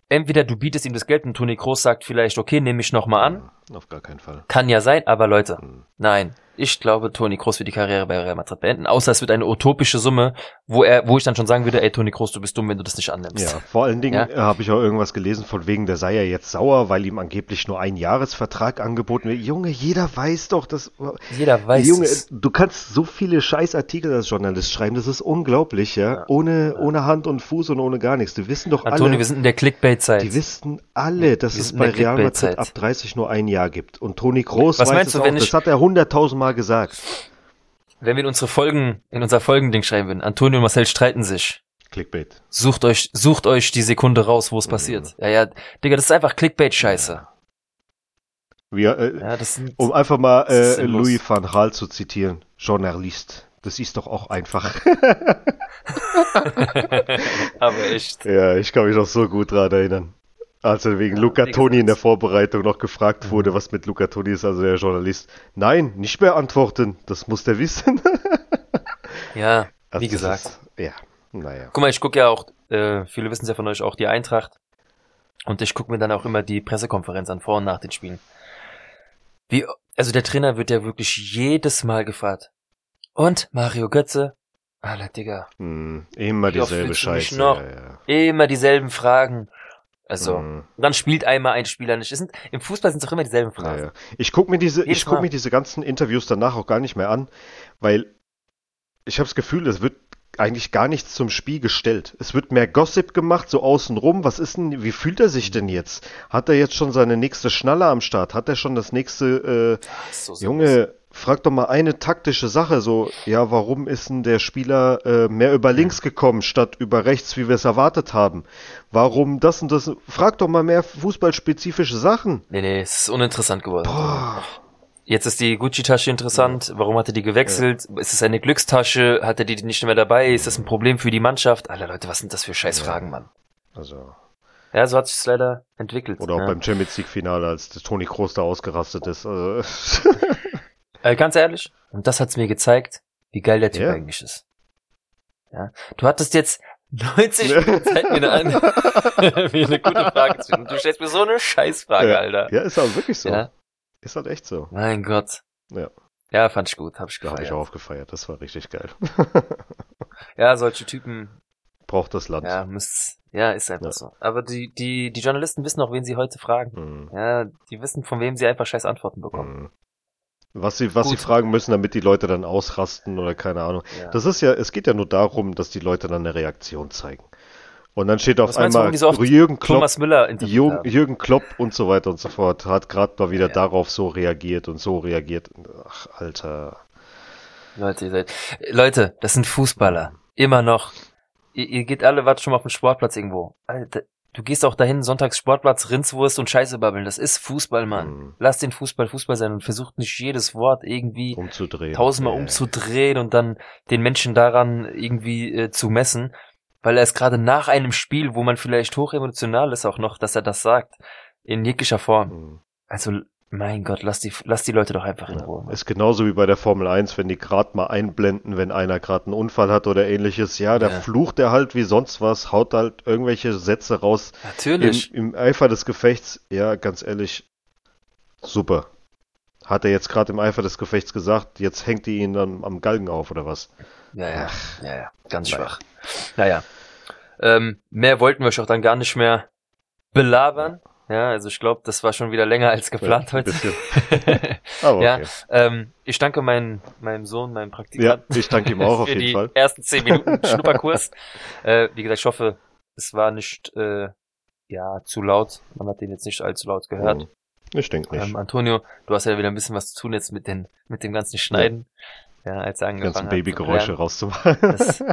entweder du bietest ihm das Geld und Toni Kroos sagt vielleicht, okay, nehme ich noch mal an. Auf gar keinen Fall. Kann ja sein, aber Leute, Mhm. Nein, ich glaube, Toni Kroos wird die Karriere bei Real Madrid beenden, außer es wird eine utopische Summe, wo er, wo ich dann schon sagen würde, ey Toni Kroos, du bist dumm, wenn du das nicht annimmst. Ja, vor allen Dingen Ja. äh, habe ich auch irgendwas gelesen von wegen, der sei ja jetzt sauer, weil ihm angeblich nur ein Jahresvertrag angeboten wird. Junge, jeder weiß doch, dass Jeder weiß Junge, es. du kannst so viele Scheißartikel als Journalist schreiben, das ist unglaublich, ja. Ja. Ohne, ohne Hand und Fuß und ohne gar nichts. Die wissen doch Antoni, alle, wir sind in der Clickbait-Zeit. die wissen alle, dass Wir es bei Real Madrid ab 30 nur ein Jahr gibt. Und Toni Kroos Was weiß meinst du, auch, wenn das ich- hat er hunderttausendmal gesagt. Wenn wir in unsere Folgen, in unser Folgending schreiben würden, Antonio und Marcel streiten sich. Clickbait. Sucht euch, sucht euch die Sekunde raus, wo es Mhm. passiert. Ja, ja, Digga, das ist einfach Clickbait-Scheiße. Wir, äh, Ja, das sind, um einfach mal Das äh. Louis van Gaal zu zitieren. Journalist. Das ist doch auch einfach. [laughs] Aber echt. ja, ich kann mich noch so gut dran erinnern. Als er wegen Ja, Luca Toni in der. Vorbereitung noch gefragt Mhm. wurde, was mit Luca Toni ist, also der Journalist. Nein, nicht mehr antworten. Das muss der wissen. [laughs] Ja, Also wie gesagt. Ist, ja, naja. Guck mal, ich gucke ja auch, äh, viele wissen es ja von euch, auch die Eintracht. Und ich gucke mir dann auch immer die Pressekonferenz an, vor und nach den Spielen. Wie, also der Trainer wird ja wirklich jedes Mal gefragt. Und Mario Götze? Alter, Digga. Hm, immer dieselbe Scheiße. Ja, ja. Immer dieselben Fragen. Also, Hm, dann spielt einmal ein Spieler nicht. Sind, Im Fußball sind es doch immer dieselben Fragen. naja. Ich gucke mir diese, Jedes ich guck Mal. mir diese ganzen Interviews danach auch gar nicht mehr an, weil ich habe das Gefühl, es wird eigentlich gar nichts zum Spiel gestellt. Es wird mehr Gossip gemacht, so außenrum. Was ist denn, wie fühlt er sich denn jetzt? Hat er jetzt schon seine nächste Schnalle am Start? Hat er schon das nächste, äh, so Junge, frag doch mal eine taktische Sache, so, ja, warum ist denn der Spieler äh, mehr über links gekommen statt über rechts, wie wir es erwartet haben? Warum das und das? Frag doch mal mehr fußballspezifische Sachen. Nee, nee, es ist uninteressant geworden. Boah. Jetzt ist die Gucci-Tasche interessant. Warum hat er die gewechselt? Ist es eine Glückstasche? Hat er die nicht mehr dabei? Ist das ein Problem für die Mannschaft? Alter Leute, was sind das für Scheißfragen, Mann? Also, Ja, so hat sich's leider entwickelt. oder auch ja. beim Champions League Finale, als Toni Kroos da ausgerastet ist. Also, [laughs] äh, ganz ehrlich, und das hat's mir gezeigt, wie geil der Typ Ja. eigentlich ist. Ja, du hattest jetzt 90 Minuten Zeit, mir eine, [laughs] mir eine gute Frage zu stellen. Du stellst mir so eine Scheißfrage, ja, Alter. ja, ist halt wirklich so. Ja. Ist halt echt so. Mein Gott. Ja. Ja, fand ich gut, hab ich Da habe ich gefeiert. auch gefeiert. Das war richtig geil. [laughs] Ja, solche Typen, Braucht das Land. ja, müsst, ja, ist einfach Ja. so. Aber die, die, die Journalisten wissen auch, wen sie heute fragen. Hm. Ja, die wissen, von wem sie einfach scheiß Antworten bekommen. Hm. Was sie, was sie fragen müssen, damit die Leute dann ausrasten oder keine Ahnung. Ja. Das ist ja, es geht ja nur darum, dass die Leute dann eine Reaktion zeigen. Und dann steht auf Was du, einmal die so Jürgen Klopp, Thomas Müller Jürgen. Jürgen Klopp und so weiter und so fort hat gerade mal wieder Ja. darauf so reagiert und so reagiert. Ach, Alter. Leute, ihr seid, Leute, das sind Fußballer. Immer noch. Ihr, ihr geht alle, wart schon mal auf dem Sportplatz irgendwo. Alter, du gehst auch dahin, sonntags Sportplatz, Rindswurst und Scheiße babbeln. Das ist Fußball, Mann. Hm. Lasst den Fußball Fußball sein und versucht nicht jedes Wort irgendwie Umzudrehen. tausendmal ja. umzudrehen und dann den Menschen daran irgendwie äh, zu messen. Weil er ist gerade nach einem Spiel, wo man vielleicht hochemotional ist auch noch, dass er das sagt. In jeglicher Form. Hm. Also, mein Gott, lass die, lass die Leute doch einfach in Ruhe. Ja. Mann. Ist genauso wie bei der Formel 1, wenn die gerade mal einblenden, wenn einer gerade einen Unfall hat oder ähnliches. Ja, da Ja. flucht er halt wie sonst was, haut halt irgendwelche Sätze raus. Im, Natürlich. Im Eifer des Gefechts, ja, ganz ehrlich, super. Hat er jetzt gerade im Eifer des Gefechts gesagt, jetzt hängt die ihn dann am Galgen auf oder was? Ja, ja, ja, ja, ganz Naja. schwach. Naja. Ähm, mehr wollten wir euch auch dann gar nicht mehr belabern. Ja, also ich glaube, das war schon wieder länger als geplant Ja, heute. [laughs] Aber Ja, okay. ähm, ich danke meinem, meinem Sohn, meinem Ja, Praktikanten. ich danke ihm auch [laughs] auf für jeden die Fall. ersten zehn Minuten [laughs] Schnupperkurs. äh, wie gesagt, ich hoffe, es war nicht äh, ja zu laut. Man hat den jetzt nicht allzu laut gehört. Hm. Ich denke nicht. Ähm, Antonio, du hast ja wieder ein bisschen was zu tun jetzt mit den mit dem ganzen Schneiden. Ja, als er Die angefangen ganzen hat. Babygeräusche rauszumachen. Das,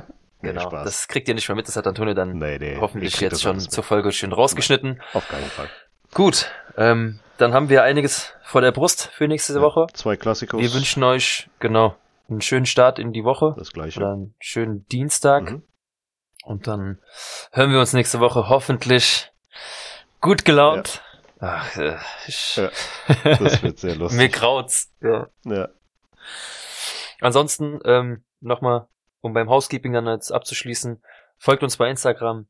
genau, Spaß. das kriegt ihr nicht mehr mit. Das hat Antonio dann nee, nee. hoffentlich jetzt schon zur Folge schön rausgeschnitten. Auf keinen Fall. Gut, ähm, dann haben wir einiges vor der Brust für nächste Woche. Zwei Klassikos. Wir wünschen euch genau einen schönen Start in die Woche das gleiche. oder einen schönen Dienstag. Mhm. Und dann hören wir uns nächste Woche hoffentlich gut gelaunt. Ach, äh, ich, Ja, Das wird sehr [laughs] lustig. mir graut's. Ja. Ja. Ansonsten ähm, nochmal, um beim Housekeeping dann jetzt abzuschließen, folgt uns bei Instagram,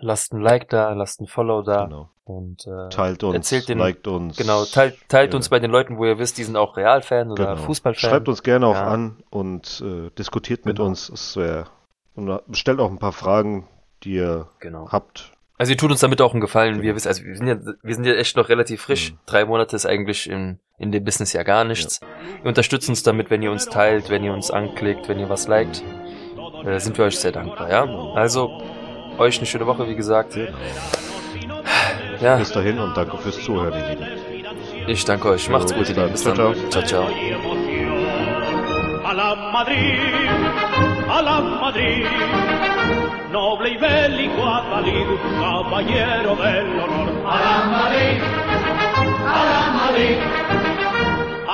lasst ein Like da, lasst ein Follow da Genau. und äh, Teilt uns, erzählt den- liked uns. genau, teilt, teilt Ja. uns bei den Leuten, wo ihr wisst, die sind auch Realfan oder Genau. Fußballfan. Schreibt uns gerne auch Ja. an und äh, diskutiert mit Genau. uns. Es wär, und äh, stellt auch ein paar Fragen, die ihr Genau. habt. Also ihr tut uns damit auch einen Gefallen, Genau. wir wissen, also wir sind ja, wir sind ja echt noch relativ frisch. Mhm. Drei Monate ist eigentlich in, in dem Business ja gar nichts. Ihr unterstützt uns damit, wenn ihr uns teilt, wenn ihr uns anklickt, wenn ihr was liked. Äh, sind wir euch sehr dankbar, ja? Also, euch eine schöne Woche, wie gesagt. Ja, Bis dahin und danke fürs Zuhören, ihr Lieben. ich danke euch. Macht's gut, bis ihr Lieben. dann. Bis Ciao, dann. Ciao, ciao. A la Madrid,